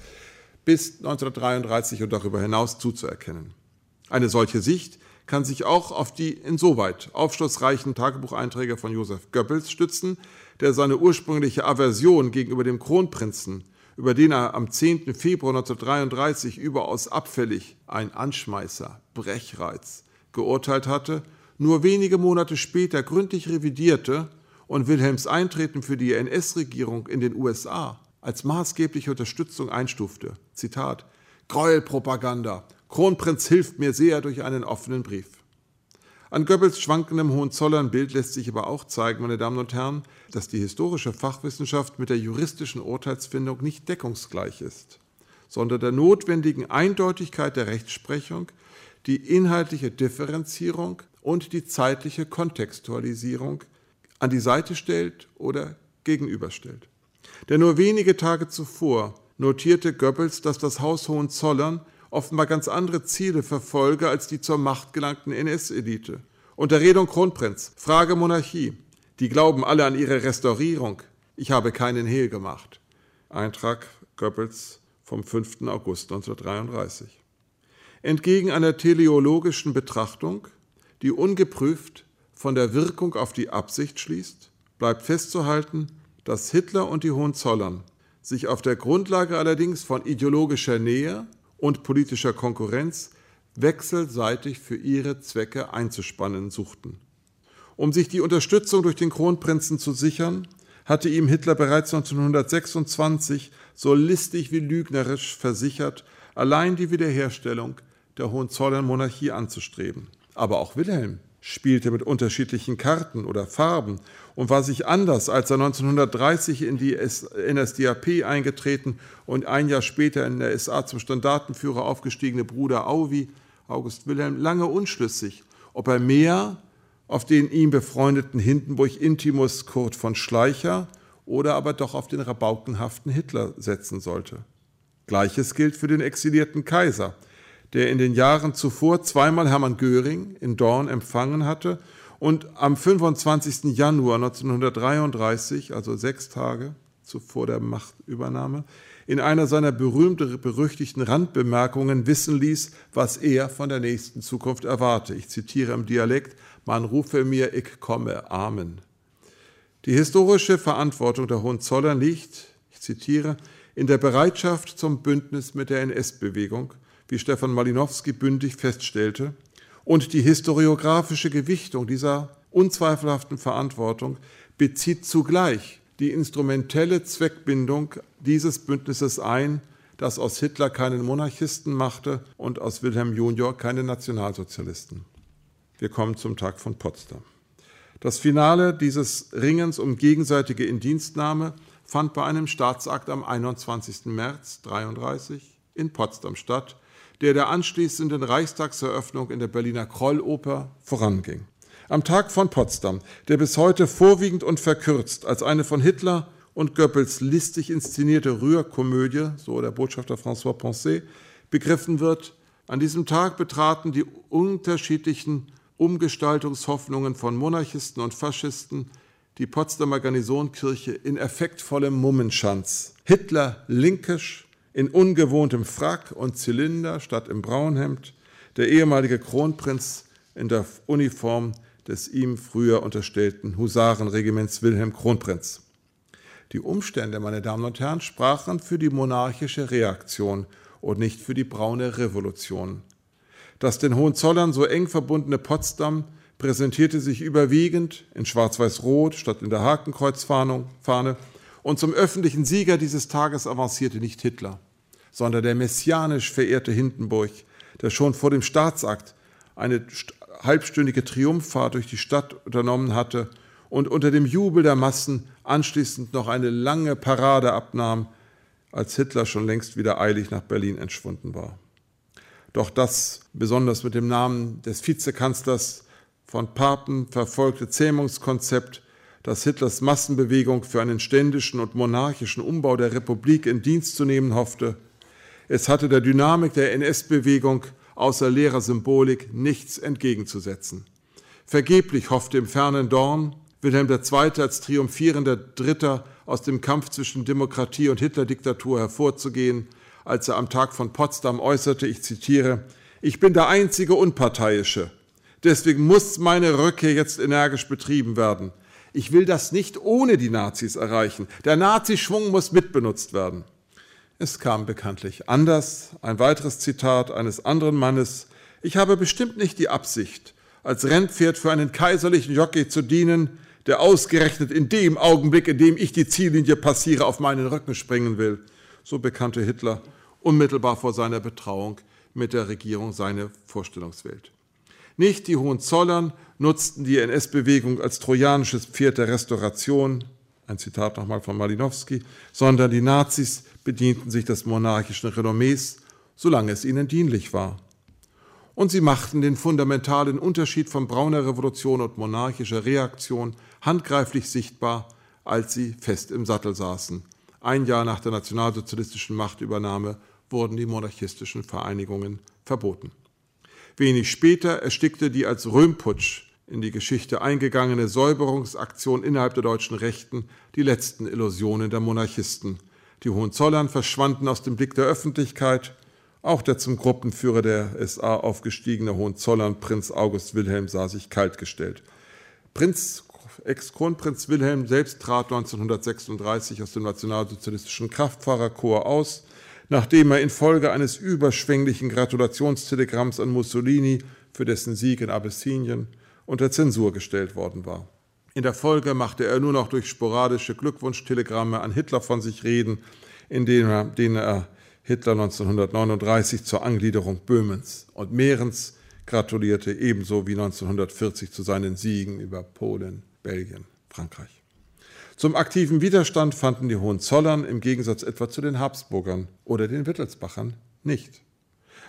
bis 1933 und darüber hinaus zuzuerkennen. Eine solche Sicht kann sich auch auf die insoweit aufschlussreichen Tagebucheinträge von Josef Goebbels stützen, der seine ursprüngliche Aversion gegenüber dem Kronprinzen, über den er am 10. Februar 1933 überaus abfällig ein Anschmeißer, Brechreiz geurteilt hatte, nur wenige Monate später gründlich revidierte und Wilhelms Eintreten für die NS-Regierung in den USA als maßgebliche Unterstützung einstufte. Zitat: Gräuelpropaganda, Kronprinz hilft mir sehr durch einen offenen Brief. An Goebbels schwankendem Hohenzollern-Bild lässt sich aber auch zeigen, meine Damen und Herren, dass die historische Fachwissenschaft mit der juristischen Urteilsfindung nicht deckungsgleich ist, sondern der notwendigen Eindeutigkeit der Rechtsprechung die inhaltliche Differenzierung und die zeitliche Kontextualisierung an die Seite stellt oder gegenüberstellt. Denn nur wenige Tage zuvor notierte Goebbels, dass das Haus Hohenzollern offenbar ganz andere Ziele verfolge als die zur Macht gelangten NS-Elite. Unterredung Kronprinz, Frage Monarchie. Die glauben alle an ihre Restaurierung. Ich habe keinen Hehl gemacht. Eintrag Goebbels vom 5. August 1933. Entgegen einer teleologischen Betrachtung, die ungeprüft von der Wirkung auf die Absicht schließt, bleibt festzuhalten, dass Hitler und die Hohenzollern sich auf der Grundlage allerdings von ideologischer Nähe und politischer Konkurrenz wechselseitig für ihre Zwecke einzuspannen suchten. Um sich die Unterstützung durch den Kronprinzen zu sichern, hatte ihm Hitler bereits 1926 so listig wie lügnerisch versichert, allein die Wiederherstellung der Hohenzollern-Monarchie anzustreben. Aber auch Wilhelm spielte mit unterschiedlichen Karten oder Farben und war sich anders, als er 1930 in die NSDAP eingetreten und ein Jahr später in der SA zum Standartenführer aufgestiegene Bruder Auwi, August Wilhelm, lange unschlüssig, ob er mehr auf den ihm befreundeten Hindenburg Intimus Kurt von Schleicher oder aber doch auf den rabaukenhaften Hitler setzen sollte. Gleiches gilt für den exilierten Kaiser, der in den Jahren zuvor zweimal Hermann Göring in Dorn empfangen hatte und am 25. Januar 1933, also sechs Tage zuvor der Machtübernahme, in einer seiner berühmten, berüchtigten Randbemerkungen wissen ließ, was er von der nächsten Zukunft erwarte. Ich zitiere im Dialekt, man rufe mir, ich komme, Amen. Die historische Verantwortung der Hohenzollern liegt, ich zitiere, in der Bereitschaft zum Bündnis mit der NS-Bewegung, wie Stefan Malinowski bündig feststellte, und die historiografische Gewichtung dieser unzweifelhaften Verantwortung bezieht zugleich die instrumentelle Zweckbindung dieses Bündnisses ein, das aus Hitler keinen Monarchisten machte und aus Wilhelm Junior keine Nationalsozialisten. Wir kommen zum Tag von Potsdam. Das Finale dieses Ringens um gegenseitige Indienstnahme fand bei einem Staatsakt am 21. März 1933 in Potsdam statt, der der anschließenden Reichstagseröffnung in der Berliner Krolloper voranging. Am Tag von Potsdam, der bis heute vorwiegend und verkürzt als eine von Hitler und Goebbels listig inszenierte Rührkomödie, so der Botschafter François Poncet, begriffen wird, an diesem Tag betraten die unterschiedlichen Umgestaltungshoffnungen von Monarchisten und Faschisten die Potsdamer Garnisonkirche in effektvollem Mummenschanz. Hitler linkisch, in ungewohntem Frack und Zylinder statt im Braunhemd, der ehemalige Kronprinz in der Uniform des ihm früher unterstellten Husarenregiments Wilhelm Kronprinz. Die Umstände, meine Damen und Herren, sprachen für die monarchische Reaktion und nicht für die braune Revolution. Das den Hohenzollern so eng verbundene Potsdam präsentierte sich überwiegend in Schwarz-Weiß-Rot statt in der Hakenkreuzfahne und zum öffentlichen Sieger dieses Tages avancierte nicht Hitler, sondern der messianisch verehrte Hindenburg, der schon vor dem Staatsakt eine halbstündige Triumphfahrt durch die Stadt unternommen hatte und unter dem Jubel der Massen anschließend noch eine lange Parade abnahm, als Hitler schon längst wieder eilig nach Berlin entschwunden war. Doch das, besonders mit dem Namen des Vizekanzlers von Papen verfolgte Zähmungskonzept das Hitlers Massenbewegung für einen ständischen und monarchischen Umbau der Republik in Dienst zu nehmen hoffte. Es hatte der Dynamik der NS-Bewegung außer leerer Symbolik nichts entgegenzusetzen. Vergeblich hoffte im fernen Dorn Wilhelm II. als triumphierender Dritter aus dem Kampf zwischen Demokratie und Hitler-Diktatur hervorzugehen, als er am Tag von Potsdam äußerte, ich zitiere, ich bin der einzige Unparteiische. Deswegen muss meine Rückkehr jetzt energisch betrieben werden. Ich will das nicht ohne die Nazis erreichen. Der Nazischwung muss mitbenutzt werden. Es kam bekanntlich anders. Ein weiteres Zitat eines anderen Mannes. Ich habe bestimmt nicht die Absicht, als Rennpferd für einen kaiserlichen Jockey zu dienen, der ausgerechnet in dem Augenblick, in dem ich die Ziellinie passiere, auf meinen Rücken springen will. So bekannte Hitler unmittelbar vor seiner Betrauung mit der Regierung seine Vorstellungswelt. Nicht die Hohenzollern nutzten die NS-Bewegung als trojanisches Pferd der Restauration, ein Zitat nochmal von Malinowski, sondern die Nazis bedienten sich des monarchischen Renommees, solange es ihnen dienlich war. Und sie machten den fundamentalen Unterschied von brauner Revolution und monarchischer Reaktion handgreiflich sichtbar, als sie fest im Sattel saßen. Ein Jahr nach der nationalsozialistischen Machtübernahme wurden die monarchistischen Vereinigungen verboten. Wenig später erstickte die als Röhmputsch in die Geschichte eingegangene Säuberungsaktion innerhalb der deutschen Rechten die letzten Illusionen der Monarchisten. Die Hohenzollern verschwanden aus dem Blick der Öffentlichkeit. Auch der zum Gruppenführer der SA aufgestiegene Hohenzollern Prinz August Wilhelm sah sich kaltgestellt. Prinz Ex-Kronprinz Wilhelm selbst trat 1936 aus dem nationalsozialistischen Kraftfahrerkorps aus nachdem er infolge eines überschwänglichen Gratulationstelegramms an Mussolini für dessen Sieg in Abessinien unter Zensur gestellt worden war. In der Folge machte er nur noch durch sporadische Glückwunschtelegramme an Hitler von sich reden, in denen er, er Hitler 1939 zur Angliederung Böhmens und Mährens gratulierte, ebenso wie 1940 zu seinen Siegen über Polen, Belgien, Frankreich. Zum aktiven Widerstand fanden die Hohenzollern im Gegensatz etwa zu den Habsburgern oder den Wittelsbachern nicht.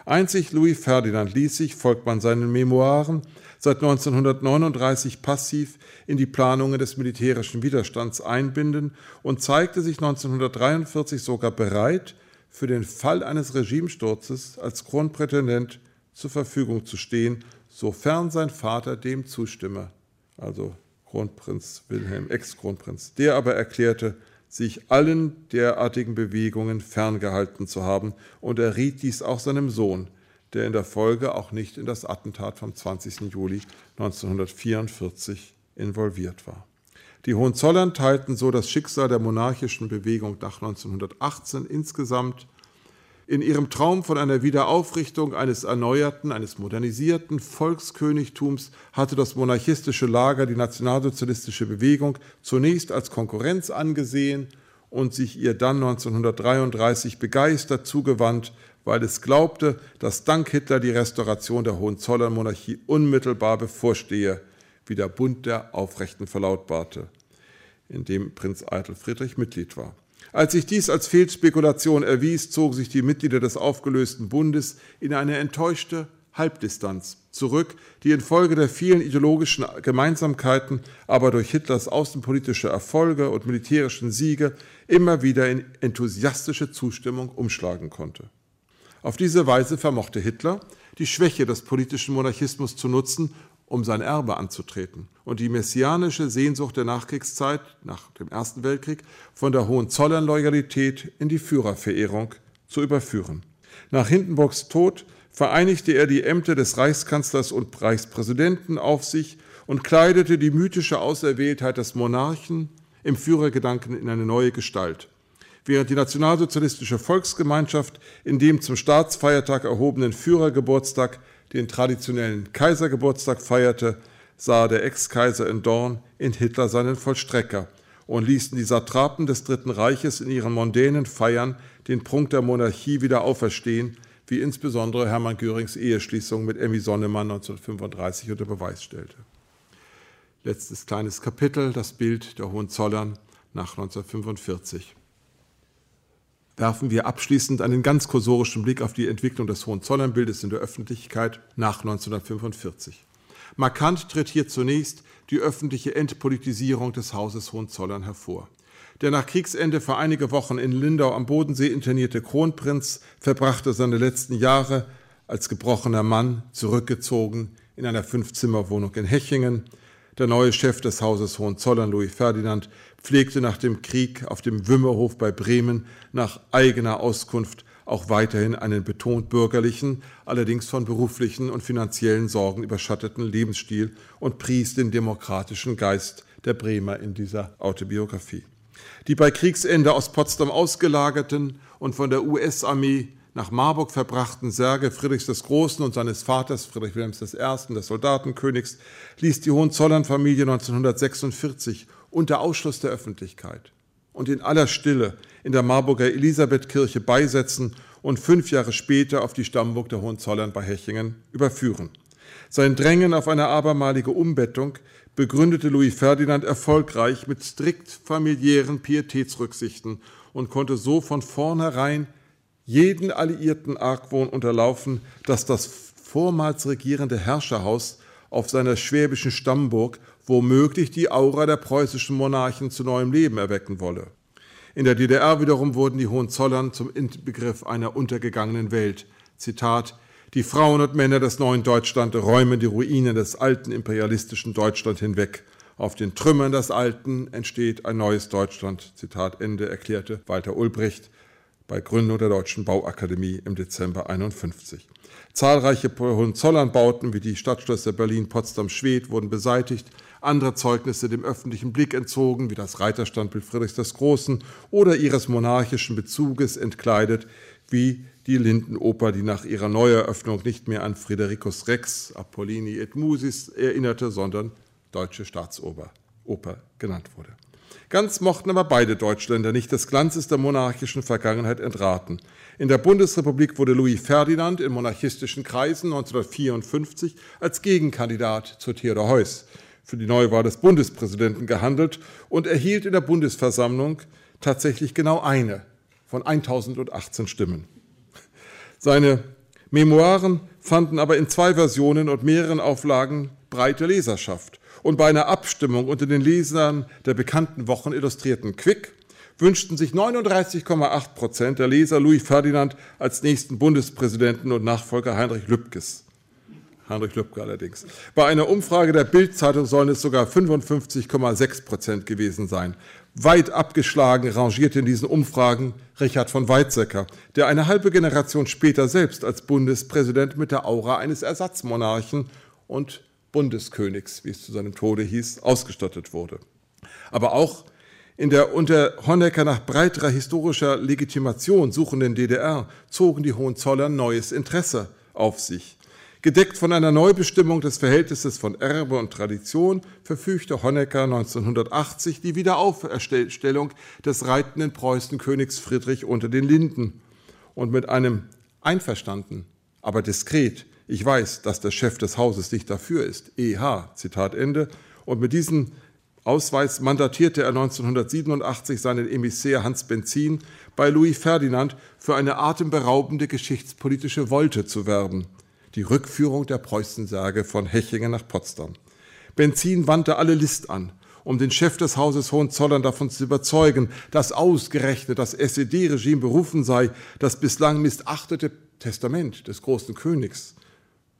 Einzig Louis Ferdinand ließ sich, folgt man seinen Memoiren, seit 1939 passiv in die Planungen des militärischen Widerstands einbinden und zeigte sich 1943 sogar bereit, für den Fall eines Regimesturzes als Kronprätendent zur Verfügung zu stehen, sofern sein Vater dem zustimme, also Kronprinz Wilhelm, Ex-Kronprinz. Der aber erklärte, sich allen derartigen Bewegungen ferngehalten zu haben und erriet dies auch seinem Sohn, der in der Folge auch nicht in das Attentat vom 20. Juli 1944 involviert war. Die Hohenzollern teilten so das Schicksal der monarchischen Bewegung nach 1918 insgesamt in ihrem Traum von einer Wiederaufrichtung eines erneuerten, eines modernisierten Volkskönigtums hatte das monarchistische Lager die nationalsozialistische Bewegung zunächst als Konkurrenz angesehen und sich ihr dann 1933 begeistert zugewandt, weil es glaubte, dass dank Hitler die Restauration der Hohenzollernmonarchie unmittelbar bevorstehe, wie der Bund der Aufrechten verlautbarte, in dem Prinz Eitel Friedrich Mitglied war. Als sich dies als Fehlspekulation erwies, zogen sich die Mitglieder des aufgelösten Bundes in eine enttäuschte Halbdistanz zurück, die infolge der vielen ideologischen Gemeinsamkeiten, aber durch Hitlers außenpolitische Erfolge und militärischen Siege immer wieder in enthusiastische Zustimmung umschlagen konnte. Auf diese Weise vermochte Hitler, die Schwäche des politischen Monarchismus zu nutzen, um sein Erbe anzutreten und die messianische Sehnsucht der Nachkriegszeit nach dem Ersten Weltkrieg von der Hohenzollern-Loyalität in die Führerverehrung zu überführen. Nach Hindenburgs Tod vereinigte er die Ämter des Reichskanzlers und Reichspräsidenten auf sich und kleidete die mythische Auserwähltheit des Monarchen im Führergedanken in eine neue Gestalt. Während die nationalsozialistische Volksgemeinschaft in dem zum Staatsfeiertag erhobenen Führergeburtstag den traditionellen Kaisergeburtstag feierte, sah der Ex-Kaiser in Dorn in Hitler seinen Vollstrecker und ließen die Satrapen des Dritten Reiches in ihren mondänen Feiern den Prunk der Monarchie wieder auferstehen, wie insbesondere Hermann Görings Eheschließung mit Emmy Sonnemann 1935 unter Beweis stellte. Letztes kleines Kapitel, das Bild der Hohenzollern nach 1945 werfen wir abschließend einen ganz kursorischen Blick auf die Entwicklung des Hohenzollernbildes in der Öffentlichkeit nach 1945. Markant tritt hier zunächst die öffentliche Entpolitisierung des Hauses Hohenzollern hervor. Der nach Kriegsende für einige Wochen in Lindau am Bodensee internierte Kronprinz verbrachte seine letzten Jahre als gebrochener Mann zurückgezogen in einer Fünfzimmerwohnung in Hechingen. Der neue Chef des Hauses Hohenzollern, Louis Ferdinand, pflegte nach dem Krieg auf dem Wümmerhof bei Bremen nach eigener Auskunft auch weiterhin einen betont bürgerlichen, allerdings von beruflichen und finanziellen Sorgen überschatteten Lebensstil und pries den demokratischen Geist der Bremer in dieser Autobiografie. Die bei Kriegsende aus Potsdam ausgelagerten und von der US-Armee nach Marburg verbrachten Särge Friedrichs des Großen und seines Vaters Friedrich Wilhelms I., des Soldatenkönigs, ließ die Hohenzollern-Familie 1946 unter Ausschluss der Öffentlichkeit und in aller Stille in der Marburger Elisabethkirche beisetzen und fünf Jahre später auf die Stammburg der Hohenzollern bei Hechingen überführen. Sein Drängen auf eine abermalige Umbettung begründete Louis Ferdinand erfolgreich mit strikt familiären Pietätsrücksichten und konnte so von vornherein jeden alliierten Argwohn unterlaufen, dass das vormals regierende Herrscherhaus auf seiner schwäbischen Stammburg womöglich die Aura der preußischen Monarchen zu neuem Leben erwecken wolle. In der DDR wiederum wurden die Hohenzollern zum Inbegriff einer untergegangenen Welt. Zitat Die Frauen und Männer des neuen Deutschland räumen die Ruinen des alten imperialistischen Deutschland hinweg. Auf den Trümmern des Alten entsteht ein neues Deutschland. Zitat Ende erklärte Walter Ulbricht bei Gründung der Deutschen Bauakademie im Dezember 51. Zahlreiche Hohenzollernbauten wie die Stadtschlösser Berlin, Potsdam, Schwedt wurden beseitigt, andere Zeugnisse dem öffentlichen Blick entzogen, wie das Reiterstandbild Friedrichs des Großen oder ihres monarchischen Bezuges entkleidet, wie die Lindenoper, die nach ihrer Neueröffnung nicht mehr an Fridericus Rex, Apollini et Musis erinnerte, sondern Deutsche Staatsoper Oper genannt wurde. Ganz mochten aber beide Deutschländer nicht des Glanzes der monarchischen Vergangenheit entraten. In der Bundesrepublik wurde Louis Ferdinand in monarchistischen Kreisen 1954 als Gegenkandidat zu Theodor Heuss für die Neuwahl des Bundespräsidenten gehandelt und erhielt in der Bundesversammlung tatsächlich genau eine von 1018 Stimmen. Seine Memoiren fanden aber in zwei Versionen und mehreren Auflagen breite Leserschaft. Und bei einer Abstimmung unter den Lesern der bekannten Wochen illustrierten Quick wünschten sich 39,8 Prozent der Leser Louis Ferdinand als nächsten Bundespräsidenten und Nachfolger Heinrich Lübkes. Heinrich Lübke allerdings. Bei einer Umfrage der Bild-Zeitung sollen es sogar 55,6 Prozent gewesen sein. Weit abgeschlagen rangierte in diesen Umfragen Richard von Weizsäcker, der eine halbe Generation später selbst als Bundespräsident mit der Aura eines Ersatzmonarchen und Bundeskönigs, wie es zu seinem Tode hieß, ausgestattet wurde. Aber auch in der unter Honecker nach breiterer historischer Legitimation suchenden DDR zogen die Hohenzollern neues Interesse auf sich. Gedeckt von einer Neubestimmung des Verhältnisses von Erbe und Tradition verfügte Honecker 1980 die Wiederauferstellung des reitenden Preußenkönigs Friedrich unter den Linden. Und mit einem einverstanden, aber diskret, ich weiß, dass der Chef des Hauses nicht dafür ist, EH, Zitat Ende, und mit diesem Ausweis mandatierte er 1987 seinen Emissär Hans Benzin bei Louis Ferdinand für eine atemberaubende geschichtspolitische Wolte zu werben – die Rückführung der Preußensage von Hechingen nach Potsdam. Benzin wandte alle List an, um den Chef des Hauses Hohenzollern davon zu überzeugen, dass ausgerechnet das SED-Regime berufen sei, das bislang missachtete Testament des großen Königs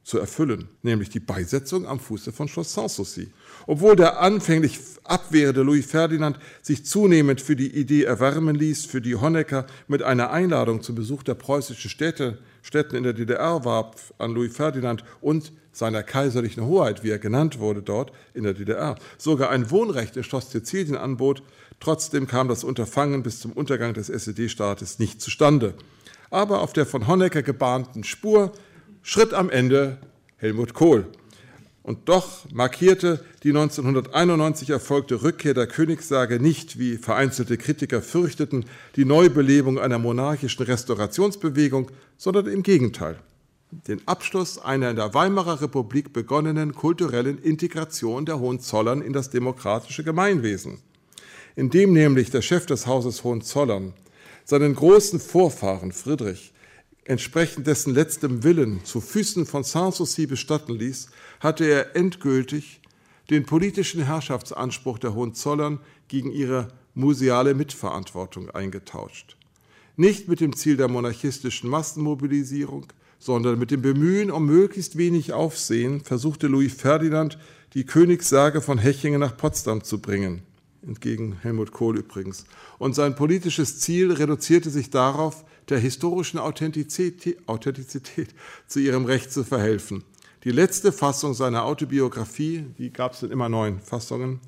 zu erfüllen, nämlich die Beisetzung am Fuße von Schloss Sanssouci. Obwohl der anfänglich abwehrende Louis Ferdinand sich zunehmend für die Idee erwärmen ließ, für die Honecker mit einer Einladung zum Besuch der preußischen Städte, Städten in der DDR warb an Louis Ferdinand und seiner kaiserlichen Hoheit, wie er genannt wurde dort in der DDR, sogar ein Wohnrecht in Schloss Sizilien anbot, trotzdem kam das Unterfangen bis zum Untergang des SED-Staates nicht zustande. Aber auf der von Honecker gebahnten Spur schritt am Ende Helmut Kohl. Und doch markierte die 1991 erfolgte Rückkehr der Königssage nicht, wie vereinzelte Kritiker fürchteten, die Neubelebung einer monarchischen Restaurationsbewegung, sondern im Gegenteil den Abschluss einer in der Weimarer Republik begonnenen kulturellen Integration der Hohenzollern in das demokratische Gemeinwesen, indem nämlich der Chef des Hauses Hohenzollern seinen großen Vorfahren Friedrich entsprechend dessen letztem Willen zu Füßen von Sanssouci bestatten ließ, hatte er endgültig den politischen Herrschaftsanspruch der Hohenzollern gegen ihre museale Mitverantwortung eingetauscht. Nicht mit dem Ziel der monarchistischen Massenmobilisierung, sondern mit dem Bemühen um möglichst wenig Aufsehen versuchte Louis Ferdinand, die Königssage von Hechingen nach Potsdam zu bringen, entgegen Helmut Kohl übrigens. Und sein politisches Ziel reduzierte sich darauf, der historischen Authentizität, zu ihrem Recht zu verhelfen. Die letzte Fassung seiner Autobiografie, die gab es in immer neun Fassungen,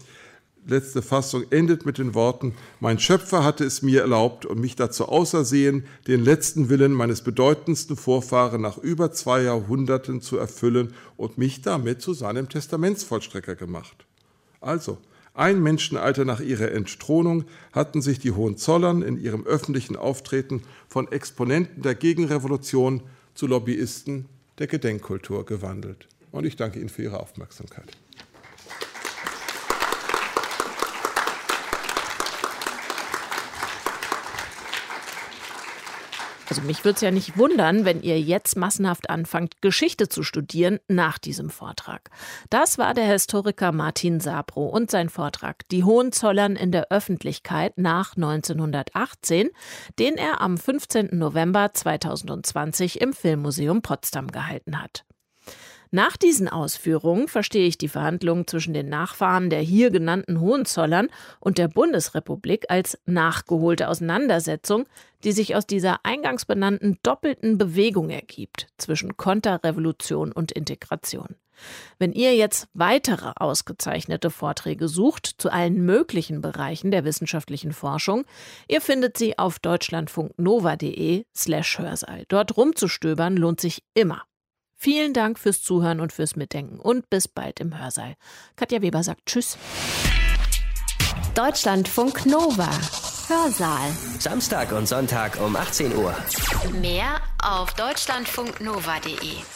letzte Fassung endet mit den Worten, mein Schöpfer hatte es mir erlaubt und mich dazu ausersehen, den letzten Willen meines bedeutendsten Vorfahren nach über zwei Jahrhunderten zu erfüllen und mich damit zu seinem Testamentsvollstrecker gemacht. Also, ein Menschenalter nach ihrer Entthronung hatten sich die Hohenzollern in ihrem öffentlichen Auftreten von Exponenten der Gegenrevolution zu Lobbyisten der Gedenkkultur gewandelt. Und ich danke Ihnen für Ihre Aufmerksamkeit. Also mich würde es ja nicht wundern, wenn ihr jetzt massenhaft anfangt, Geschichte zu studieren nach diesem Vortrag. Das war der Historiker Martin Sabro und sein Vortrag Die Hohenzollern in der Öffentlichkeit nach 1918, den er am 15. November 2020 im Filmmuseum Potsdam gehalten hat. Nach diesen Ausführungen verstehe ich die Verhandlungen zwischen den Nachfahren der hier genannten Hohenzollern und der Bundesrepublik als nachgeholte Auseinandersetzung, die sich aus dieser eingangs benannten doppelten Bewegung ergibt zwischen Konterrevolution und Integration. Wenn ihr jetzt weitere ausgezeichnete Vorträge sucht zu allen möglichen Bereichen der wissenschaftlichen Forschung, ihr findet sie auf deutschlandfunknova.de slash Hörsaal. Dort rumzustöbern lohnt sich immer. Vielen Dank fürs Zuhören und fürs Mitdenken und bis bald im Hörsaal. Katja Weber sagt Tschüss. Deutschlandfunk Nova. Hörsaal. Samstag und Sonntag um 18 Uhr. Mehr auf deutschlandfunknova.de.